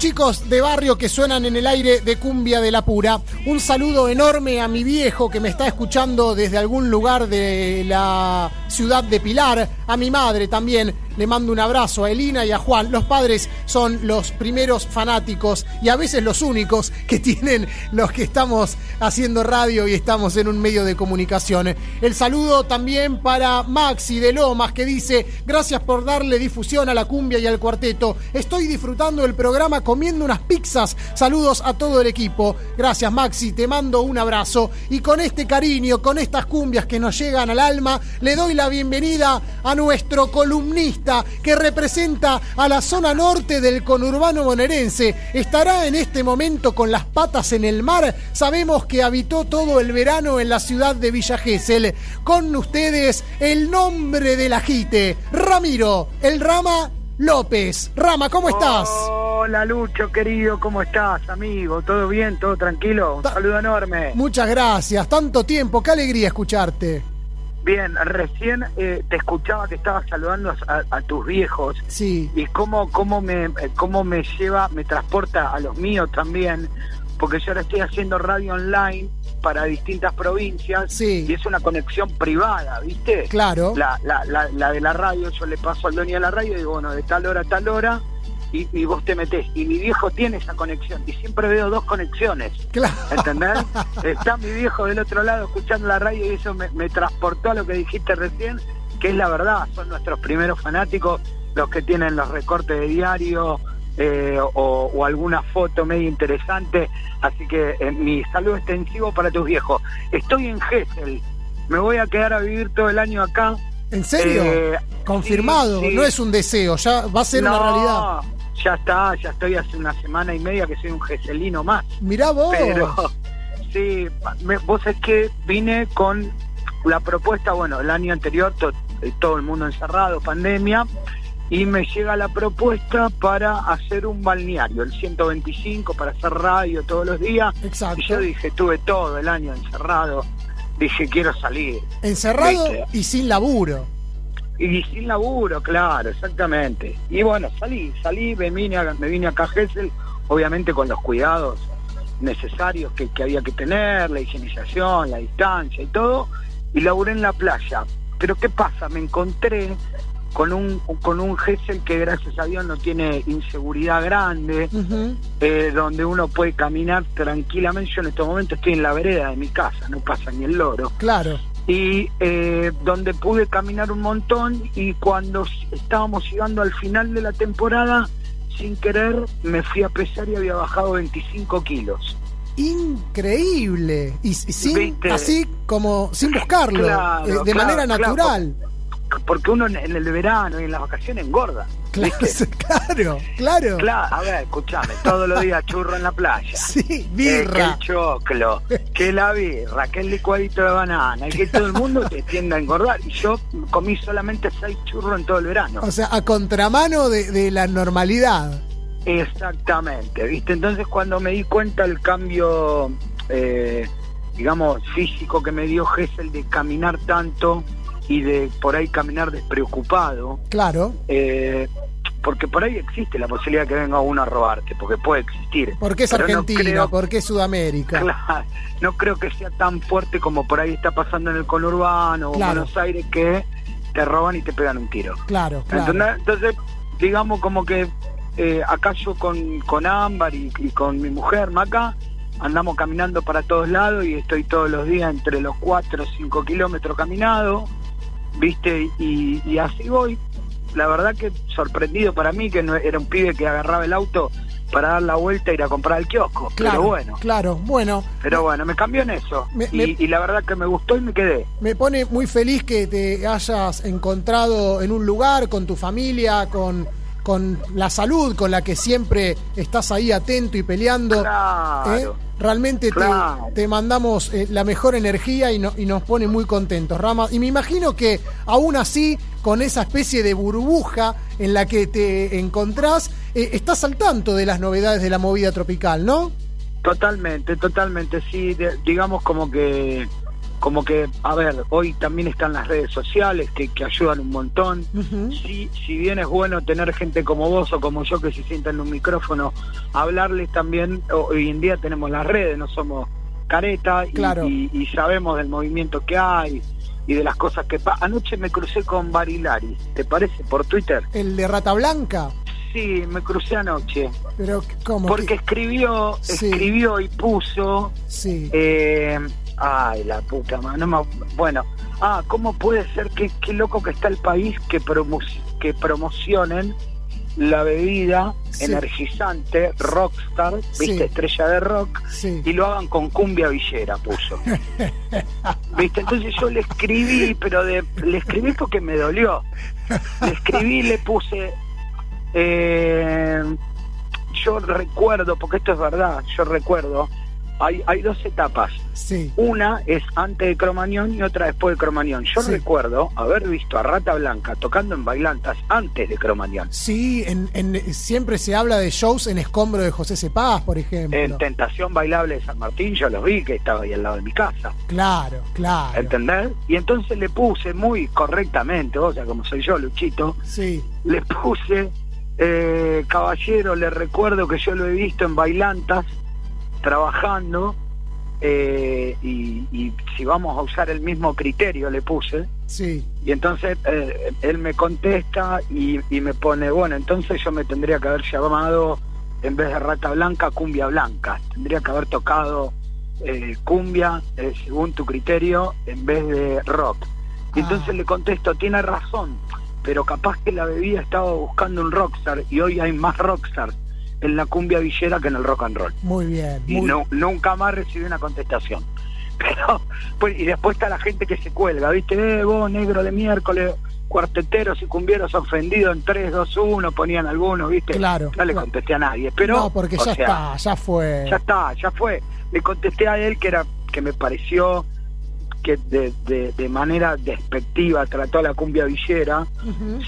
S2: Chicos de barrio que suenan en el aire de Cumbia de la Pura. Un saludo enorme a mi viejo que me está escuchando desde algún lugar de la ciudad de Pilar. A mi madre también. Le mando un abrazo a Elina y a Juan. Los padres son los primeros fanáticos y a veces los únicos que tienen los que estamos haciendo radio y estamos en un medio de comunicación. El saludo también para Maxi de Lomas que dice, gracias por darle difusión a la cumbia y al cuarteto. Estoy disfrutando el programa comiendo unas pizzas. Saludos a todo el equipo. Gracias Maxi, te mando un abrazo. Y con este cariño, con estas cumbias que nos llegan al alma, le doy la bienvenida a nuestro columnista que representa a la zona norte del conurbano bonaerense. Estará en este momento con las patas en el mar. Sabemos que habitó todo el verano en la ciudad de Villa Gesell. Con ustedes, el nombre del ajite, Ramiro, el Rama López. Rama, ¿cómo estás?
S28: Hola Lucho, querido, ¿cómo estás, amigo? ¿Todo bien? ¿Todo tranquilo? Un saludo enorme.
S2: Muchas gracias, tanto tiempo, qué alegría escucharte.
S28: Bien, recién eh, te escuchaba que estabas saludando a, a tus viejos.
S2: Sí.
S28: Y cómo, cómo, me, eh, cómo me lleva, me transporta a los míos también, porque yo ahora estoy haciendo radio online para distintas provincias
S2: Sí.
S28: y es una conexión privada, ¿viste?
S2: Claro.
S28: La, la, la, la de la radio, yo le paso al dueño de la radio y digo, bueno, de tal hora a tal hora, y, y vos te metés. Y mi viejo tiene esa conexión, y siempre veo dos conexiones.
S2: Claro.
S28: ¿Entendés? Está mi viejo del otro lado escuchando la radio y eso me, me transportó a lo que dijiste recién, que es la verdad, son nuestros primeros fanáticos, los que tienen los recortes de diario eh, o, o alguna foto medio interesante. Así que eh, mi saludo extensivo para tus viejos. Estoy en Gessel, me voy a quedar a vivir todo el año acá.
S2: ¿En serio?
S28: Eh,
S2: Confirmado,
S28: sí, sí.
S2: no es un deseo, ya va a ser una realidad.
S28: Ya está, ya estoy hace una semana y media que soy un geselino más.
S2: Mirá vos.
S28: Pero sí, me- vos es que vine con la propuesta, bueno, el año anterior to- eh, todo el mundo encerrado, pandemia, y me llega la propuesta para hacer un balneario, el 125, para hacer radio todos los días.
S2: Exacto.
S28: Y yo dije, tuve todo el año encerrado, dije, quiero salir.
S2: Encerrado
S28: ¿Viste?
S2: y sin laburo.
S28: Y sin laburo, claro, exactamente. Y bueno, salí, salí, me vine, a- me vine acá a Gesell, obviamente con los cuidados necesarios que, que había que tener, la higienización, la distancia y todo, y laburé en la playa. Pero ¿qué pasa? Me encontré con un, con un Gesell que gracias a Dios no tiene inseguridad grande, eh, donde uno puede caminar tranquilamente. Yo en este momento estoy en la vereda de mi casa, no pasa ni el loro
S2: Claro.
S28: y eh, donde pude caminar un montón y cuando estábamos llegando al final de la temporada, sin querer me fui a pesar y había bajado 25 kilos.
S2: Increíble. Y, y sin,
S28: ¿Viste?
S2: así como sin buscarlo,
S28: Claro,
S2: eh, de
S28: claro,
S2: manera
S28: claro,
S2: natural.
S28: Porque uno en, en el verano y en las vacaciones engorda.
S2: Claro, claro, claro.
S28: Claro, a ver, escúchame, todos los días churro en la playa.
S2: Sí, birra.
S28: Eh, que el choclo, que la birra, que el licuadito de banana, y que todo el mundo te tiende a engordar. Y yo comí solamente seis churros en todo el verano.
S2: O sea, a contramano de, de la normalidad.
S28: Exactamente, ¿viste? Entonces cuando me di cuenta el cambio, eh, digamos, físico que me dio Gessel de caminar tanto y de por ahí caminar despreocupado,
S2: Claro.
S28: eh, porque por ahí existe la posibilidad que venga uno a robarte, porque puede existir.
S2: Porque es
S28: no
S2: Argentina,
S28: creo-
S2: porque es Sudamérica.
S28: Claro, no creo que sea tan fuerte como por ahí está pasando en el conurbano o
S2: Claro.
S28: Buenos Aires que te roban y te pegan un tiro.
S2: Claro, claro.
S28: Entonces, digamos como que eh, acá yo con, con Ámbar y, y con mi mujer, Maca, andamos caminando para todos lados y estoy todos los días entre los 4 o 5 kilómetros caminado, ¿viste? Y, y así voy. La verdad que sorprendido para mí que no era un pibe que agarraba el auto para dar la vuelta e ir a comprar al kiosco.
S2: Claro,
S28: Pero bueno,
S2: claro. Bueno,
S28: pero bueno, me cambió en eso.
S2: Me-
S28: y,
S2: me-
S28: y la verdad que me gustó y me quedé.
S2: me pone muy feliz que te hayas encontrado en un lugar con tu familia, con, con la salud con la que siempre estás ahí atento y peleando.
S28: Claro.
S2: ¿eh? Realmente te- te, mandamos eh, la mejor energía y, no- y nos pone muy contentos, Rama. Y me imagino que aún así, con esa especie de burbuja en la que te encontrás, eh, estás al tanto de las novedades de la movida tropical, ¿no?
S28: Totalmente, totalmente, sí, de- digamos como que como que, a ver, hoy también están las redes sociales que, que ayudan un montón. si, si bien es bueno tener gente como vos o como yo que se sienta en un micrófono, hablarles también, hoy en día tenemos las redes, no somos careta y,
S2: Claro.
S28: y- y sabemos del movimiento que hay y de las cosas que pasan. Anoche me crucé con Barilari, ¿te parece? Por Twitter.
S2: El de Rata Blanca.
S28: Sí, me crucé anoche.
S2: Pero, ¿cómo?
S28: Porque escribió,
S2: Sí.
S28: escribió y puso.
S2: Sí.
S28: eh, ay, la puta madre. no me- bueno, ah, ¿cómo puede ser que qué loco que está el país que, promo- que promocionen la bebida
S2: Sí.
S28: energizante Rockstar, viste,
S2: Sí.
S28: estrella de rock,
S2: Sí.
S28: y lo hagan con cumbia villera, puso. ¿Viste? Entonces yo le escribí, pero de, le escribí porque me dolió. Le escribí y le puse. eh, yo recuerdo, porque esto es verdad, yo recuerdo. Hay, hay dos etapas.
S2: Sí.
S28: Una es antes de Cromañón y otra después de Cromañón. Yo
S2: Sí.
S28: recuerdo haber visto a Rata Blanca tocando en bailantas antes de Cromañón.
S2: Sí, en, en- siempre se habla de shows en escombro de José Cepaz, por ejemplo.
S28: En Tentación Bailable de San Martín yo los vi, que estaba ahí al lado de mi casa.
S2: Claro, claro.
S28: ¿Entendés? Y entonces le puse muy correctamente, o sea, como soy yo, Luchito,
S2: Sí.
S28: le puse, eh, caballero, le recuerdo que yo lo he visto en bailantas, trabajando, eh, y, y si vamos a usar el mismo criterio, le puse,
S2: Sí.
S28: y entonces eh, él me contesta y, y me pone, bueno, entonces yo me tendría que haber llamado, en vez de Rata Blanca, Cumbia Blanca. Tendría que haber tocado eh, cumbia, eh, según tu criterio, en vez de rock. Y entonces le contesto, tiene razón, pero capaz que la bebida estaba buscando un rockstar y hoy hay más rockstar en la cumbia villera que en el rock and roll.
S2: Muy bien.
S28: Y
S2: muy-
S28: no, nunca más recibí una contestación. Pero, pues, y después está la gente que se cuelga, ¿viste? Eh, vos, negro de miércoles, cuarteteros y cumbieros ofendidos en 3, 2, 1, ponían algunos, ¿viste?
S2: Claro,
S28: No le
S2: claro.
S28: contesté a nadie, pero...
S2: no, porque ya
S28: sea,
S2: está, ya fue.
S28: Ya está, ya fue. Le contesté a él que era que me pareció que de, de, de manera despectiva trató a la cumbia villera,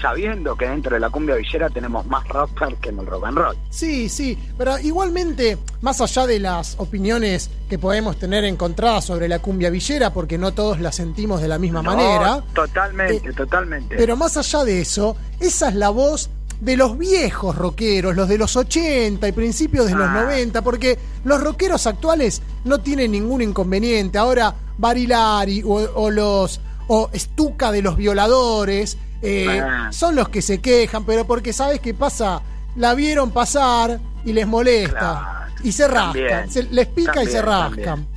S28: sabiendo que dentro de la cumbia villera tenemos más rockstar que en el rock and roll.
S2: Sí, sí, pero igualmente, más allá de las opiniones que podemos tener encontradas sobre la cumbia villera, porque no todos la sentimos de la misma
S28: No,
S2: manera,
S28: Totalmente, totalmente.
S2: pero más allá de eso, esa es la voz de los viejos rockeros, los de los 80 y principios de los
S28: Ah.
S2: 90, porque los rockeros actuales no tienen ningún inconveniente. Ahora, Barilari o, o los o Stuka de los violadores eh,
S28: Ah.
S2: son los que se quejan, pero porque sabes qué pasa, la vieron pasar y les molesta y se rascan,
S28: También,
S2: se- les pica y se rascan.
S28: también.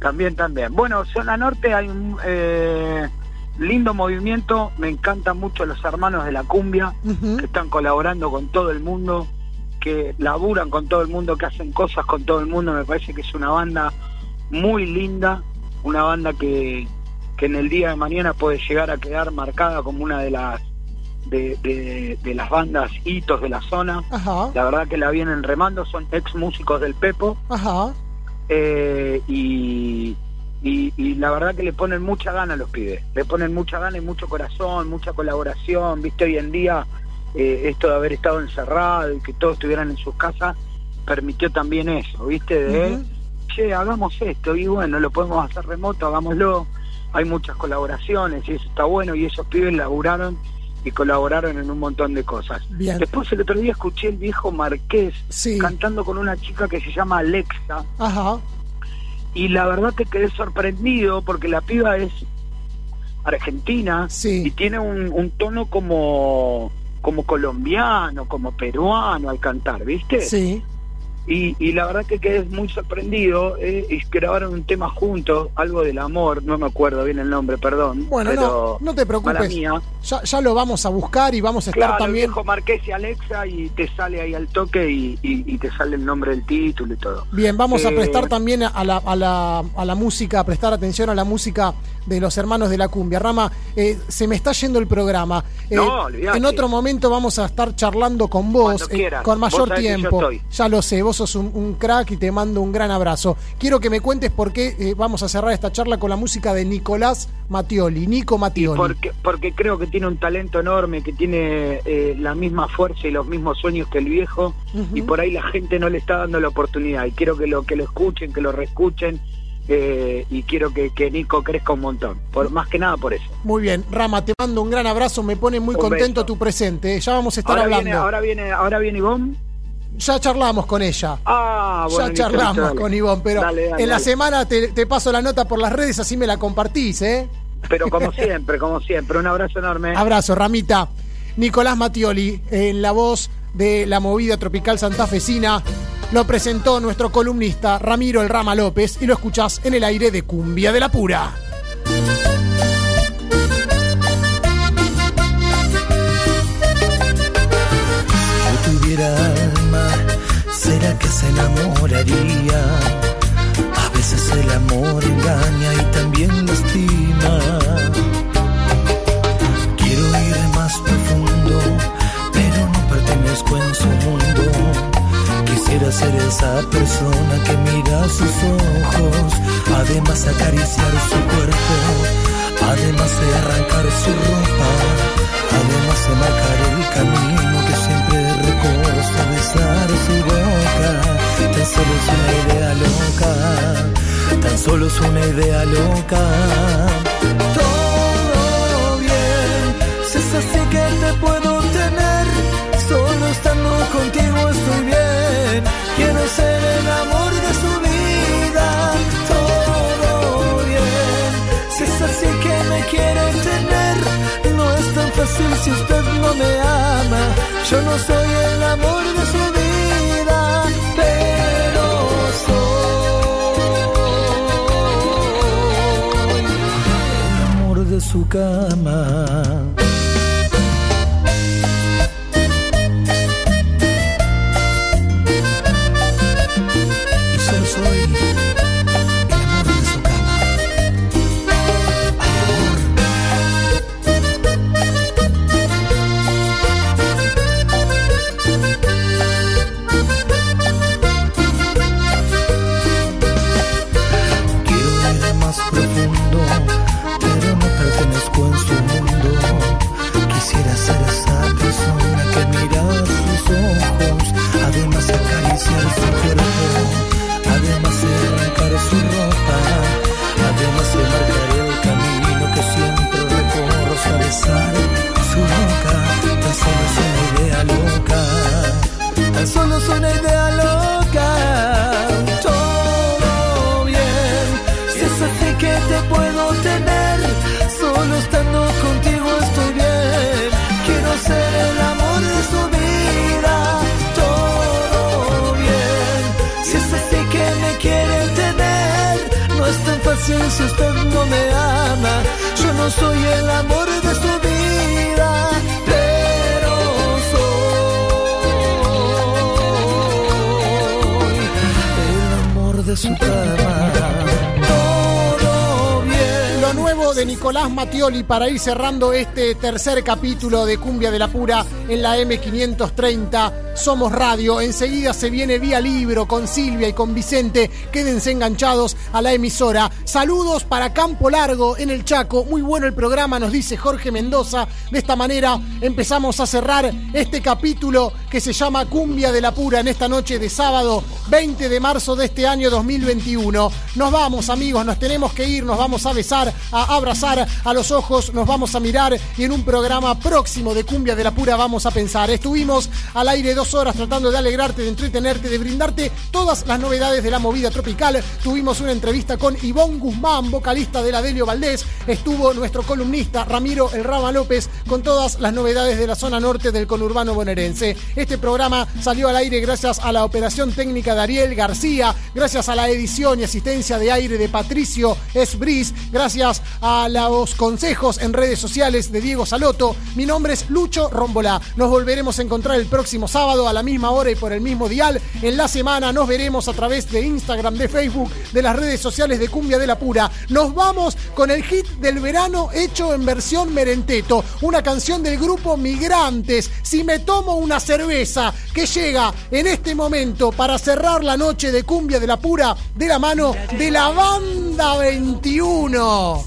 S28: También, también. Bueno, zona norte hay un eh, lindo movimiento. Me encantan mucho los hermanos de la cumbia que están colaborando con todo el mundo, que laburan con todo el mundo, que hacen cosas con todo el mundo. Me parece que es una banda muy linda, una banda que, que en el día de mañana puede llegar a quedar marcada como una de las de, de- de las bandas hitos de la zona.
S2: Ajá,
S28: La verdad que la vienen remando, son ex músicos del Pepo.
S2: ajá.
S28: Eh, y, y, y la verdad que le ponen mucha gana a los pibes, le ponen mucha gana y mucho corazón, mucha colaboración, viste, hoy en día eh, esto de haber estado encerrado y que todos estuvieran en sus casas permitió también eso, viste, de,
S2: Ujú.
S28: che, hagamos esto y bueno, lo podemos hacer remoto, hagámoslo, hay muchas colaboraciones y eso está bueno y esos pibes laburaron y colaboraron en un montón de cosas.
S2: Bien.
S28: Después el otro día escuché el viejo Marqués cantando con una chica que se llama Alexa
S2: Ajá.
S28: Y la verdad que quedé sorprendido porque la piba es argentina y tiene un, un tono como como colombiano, como peruano al cantar, ¿viste?
S2: Sí.
S28: Y, y la verdad que quedé muy sorprendido eh, y grabaron un tema juntos, algo del amor, no me acuerdo bien el nombre, perdón.
S2: Bueno,
S28: pero
S2: no, no te preocupes.
S28: mía.
S2: Ya, ya lo vamos a buscar y vamos a estar
S28: Claro,
S2: también.
S28: viejo Marqués y Alexa y te sale ahí al toque y, y- y te sale el nombre del título y todo.
S2: Bien, vamos a
S28: Eh,
S2: prestar también a la, a, la, a la música, a prestar atención a la música de los hermanos de la cumbia. Rama, eh, se me está yendo el programa. Eh,
S28: No, olvidate.
S2: en otro momento vamos a estar charlando con vos eh,
S28: quieras.
S2: con mayor tiempo. Ya lo sé, vos sos un, un crack y te mando un gran abrazo. Quiero que me cuentes por qué eh, vamos a cerrar esta charla con la música de Nicolás Mattioli, Nico Mattioli.
S28: Porque, porque creo que tiene un talento enorme, que tiene eh, la misma fuerza y los mismos sueños que el viejo, y por ahí la gente no le está dando la oportunidad. Y quiero que lo que lo escuchen, que lo reescuchen eh, y quiero que, que Nico crezca un montón. Por, más que nada por eso.
S2: Muy bien, Rama, te mando un gran abrazo, me pone muy
S28: Un
S2: contento
S28: beso.
S2: tu presente. Ya vamos a estar
S28: Ahora
S2: hablando.
S28: viene, ahora viene, ahora viene Ivonne.
S2: Ya charlamos con ella.
S28: Ah, bueno,
S2: ya charlamos
S28: dale.
S2: con Ivonne, pero
S28: Dale, dale,
S2: en la
S28: dale.
S2: semana te, te paso la nota por las redes, así me la compartís, ¿eh?
S28: Pero como siempre, como siempre, un abrazo enorme.
S2: Abrazo, Ramita. Nicolás Matioli, en la voz de la movida tropical santafesina, lo presentó nuestro columnista Ramiro El Rama López y lo escuchás en el aire de Cumbia de la Pura.
S17: Yo tuviera ¿será que se enamoraría? A veces el amor engaña y también lastima. Quiero ir más profundo, pero no pertenezco en su mundo. Quisiera ser esa persona que mira sus ojos, además de acariciar su cuerpo, además de arrancar su ropa, además de marcar el camino que siempre recorro hasta besar su boca. Tan solo es una idea loca, tan solo es una idea loca. Todo bien, si es así que te puedo tener, solo estando contigo estoy bien. Quiero ser el amor de su vida, todo bien. Si es así que me quiere tener, no es tan fácil si usted no me ama. Yo no soy el amor de su vida, amor
S2: Matioli para ir cerrando este tercer capítulo de Cumbia de la Pura en la M530 Somos Radio. Enseguida se viene vía libro con Silvia y con Vicente. Quédense enganchados a la emisora. Saludos para Campo Largo en el Chaco. Muy bueno el programa, nos dice Jorge Mendoza. De esta manera empezamos a cerrar este capítulo que se llama Cumbia de la Pura en esta noche de sábado 20 de marzo de este año 2021. Nos vamos amigos, nos tenemos que ir, nos vamos a besar, a abrazar a los ojos, nos vamos a mirar y en un programa próximo de Cumbia de la Pura vamos a pensar. Estuvimos al aire dos horas tratando de alegrarte, de entretenerte, de brindarte todas las novedades de la movida tropical. Tuvimos una entrevista con Ivonne Guzmán, vocalista de la Delio Valdés. Estuvo nuestro columnista Ramiro El Rama López con todas las novedades de la zona norte del conurbano bonaerense. Este programa salió al aire gracias a la operación técnica de Ariel García, gracias a la edición y asistencia de aire de Patricio Esbris, gracias a los consejos en redes sociales de Diego Saloto. Mi nombre es Lucho Rombolá. Nos volveremos a encontrar el próximo sábado a la misma hora y por el mismo dial. En la semana nos veremos a través de Instagram, de Facebook, de las redes sociales de Cumbia de la Pura. Nos vamos con el hit del verano hecho en versión merenteto, una canción del grupo Migrantes. Si me tomo una cerveza que llega en este momento para cerrar la noche de Cumbia de la pura de la mano de la banda 21.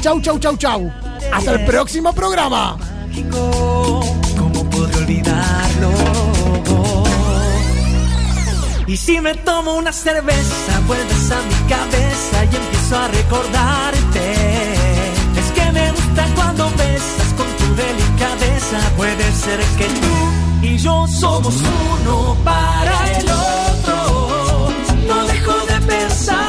S2: Chau, chau, chau, chau. Hasta el próximo programa.
S17: ¿Cómo podré olvidarlo? Y
S29: si me tomo una cerveza, vuelves a mi cabeza y empiezo a recordarte. Es que me gusta cuando besas con tu delicadeza. Puede ser que tú y yo somos uno para el otro.
S17: Inside.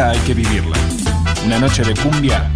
S17: hay que vivirla. Una noche de cumbia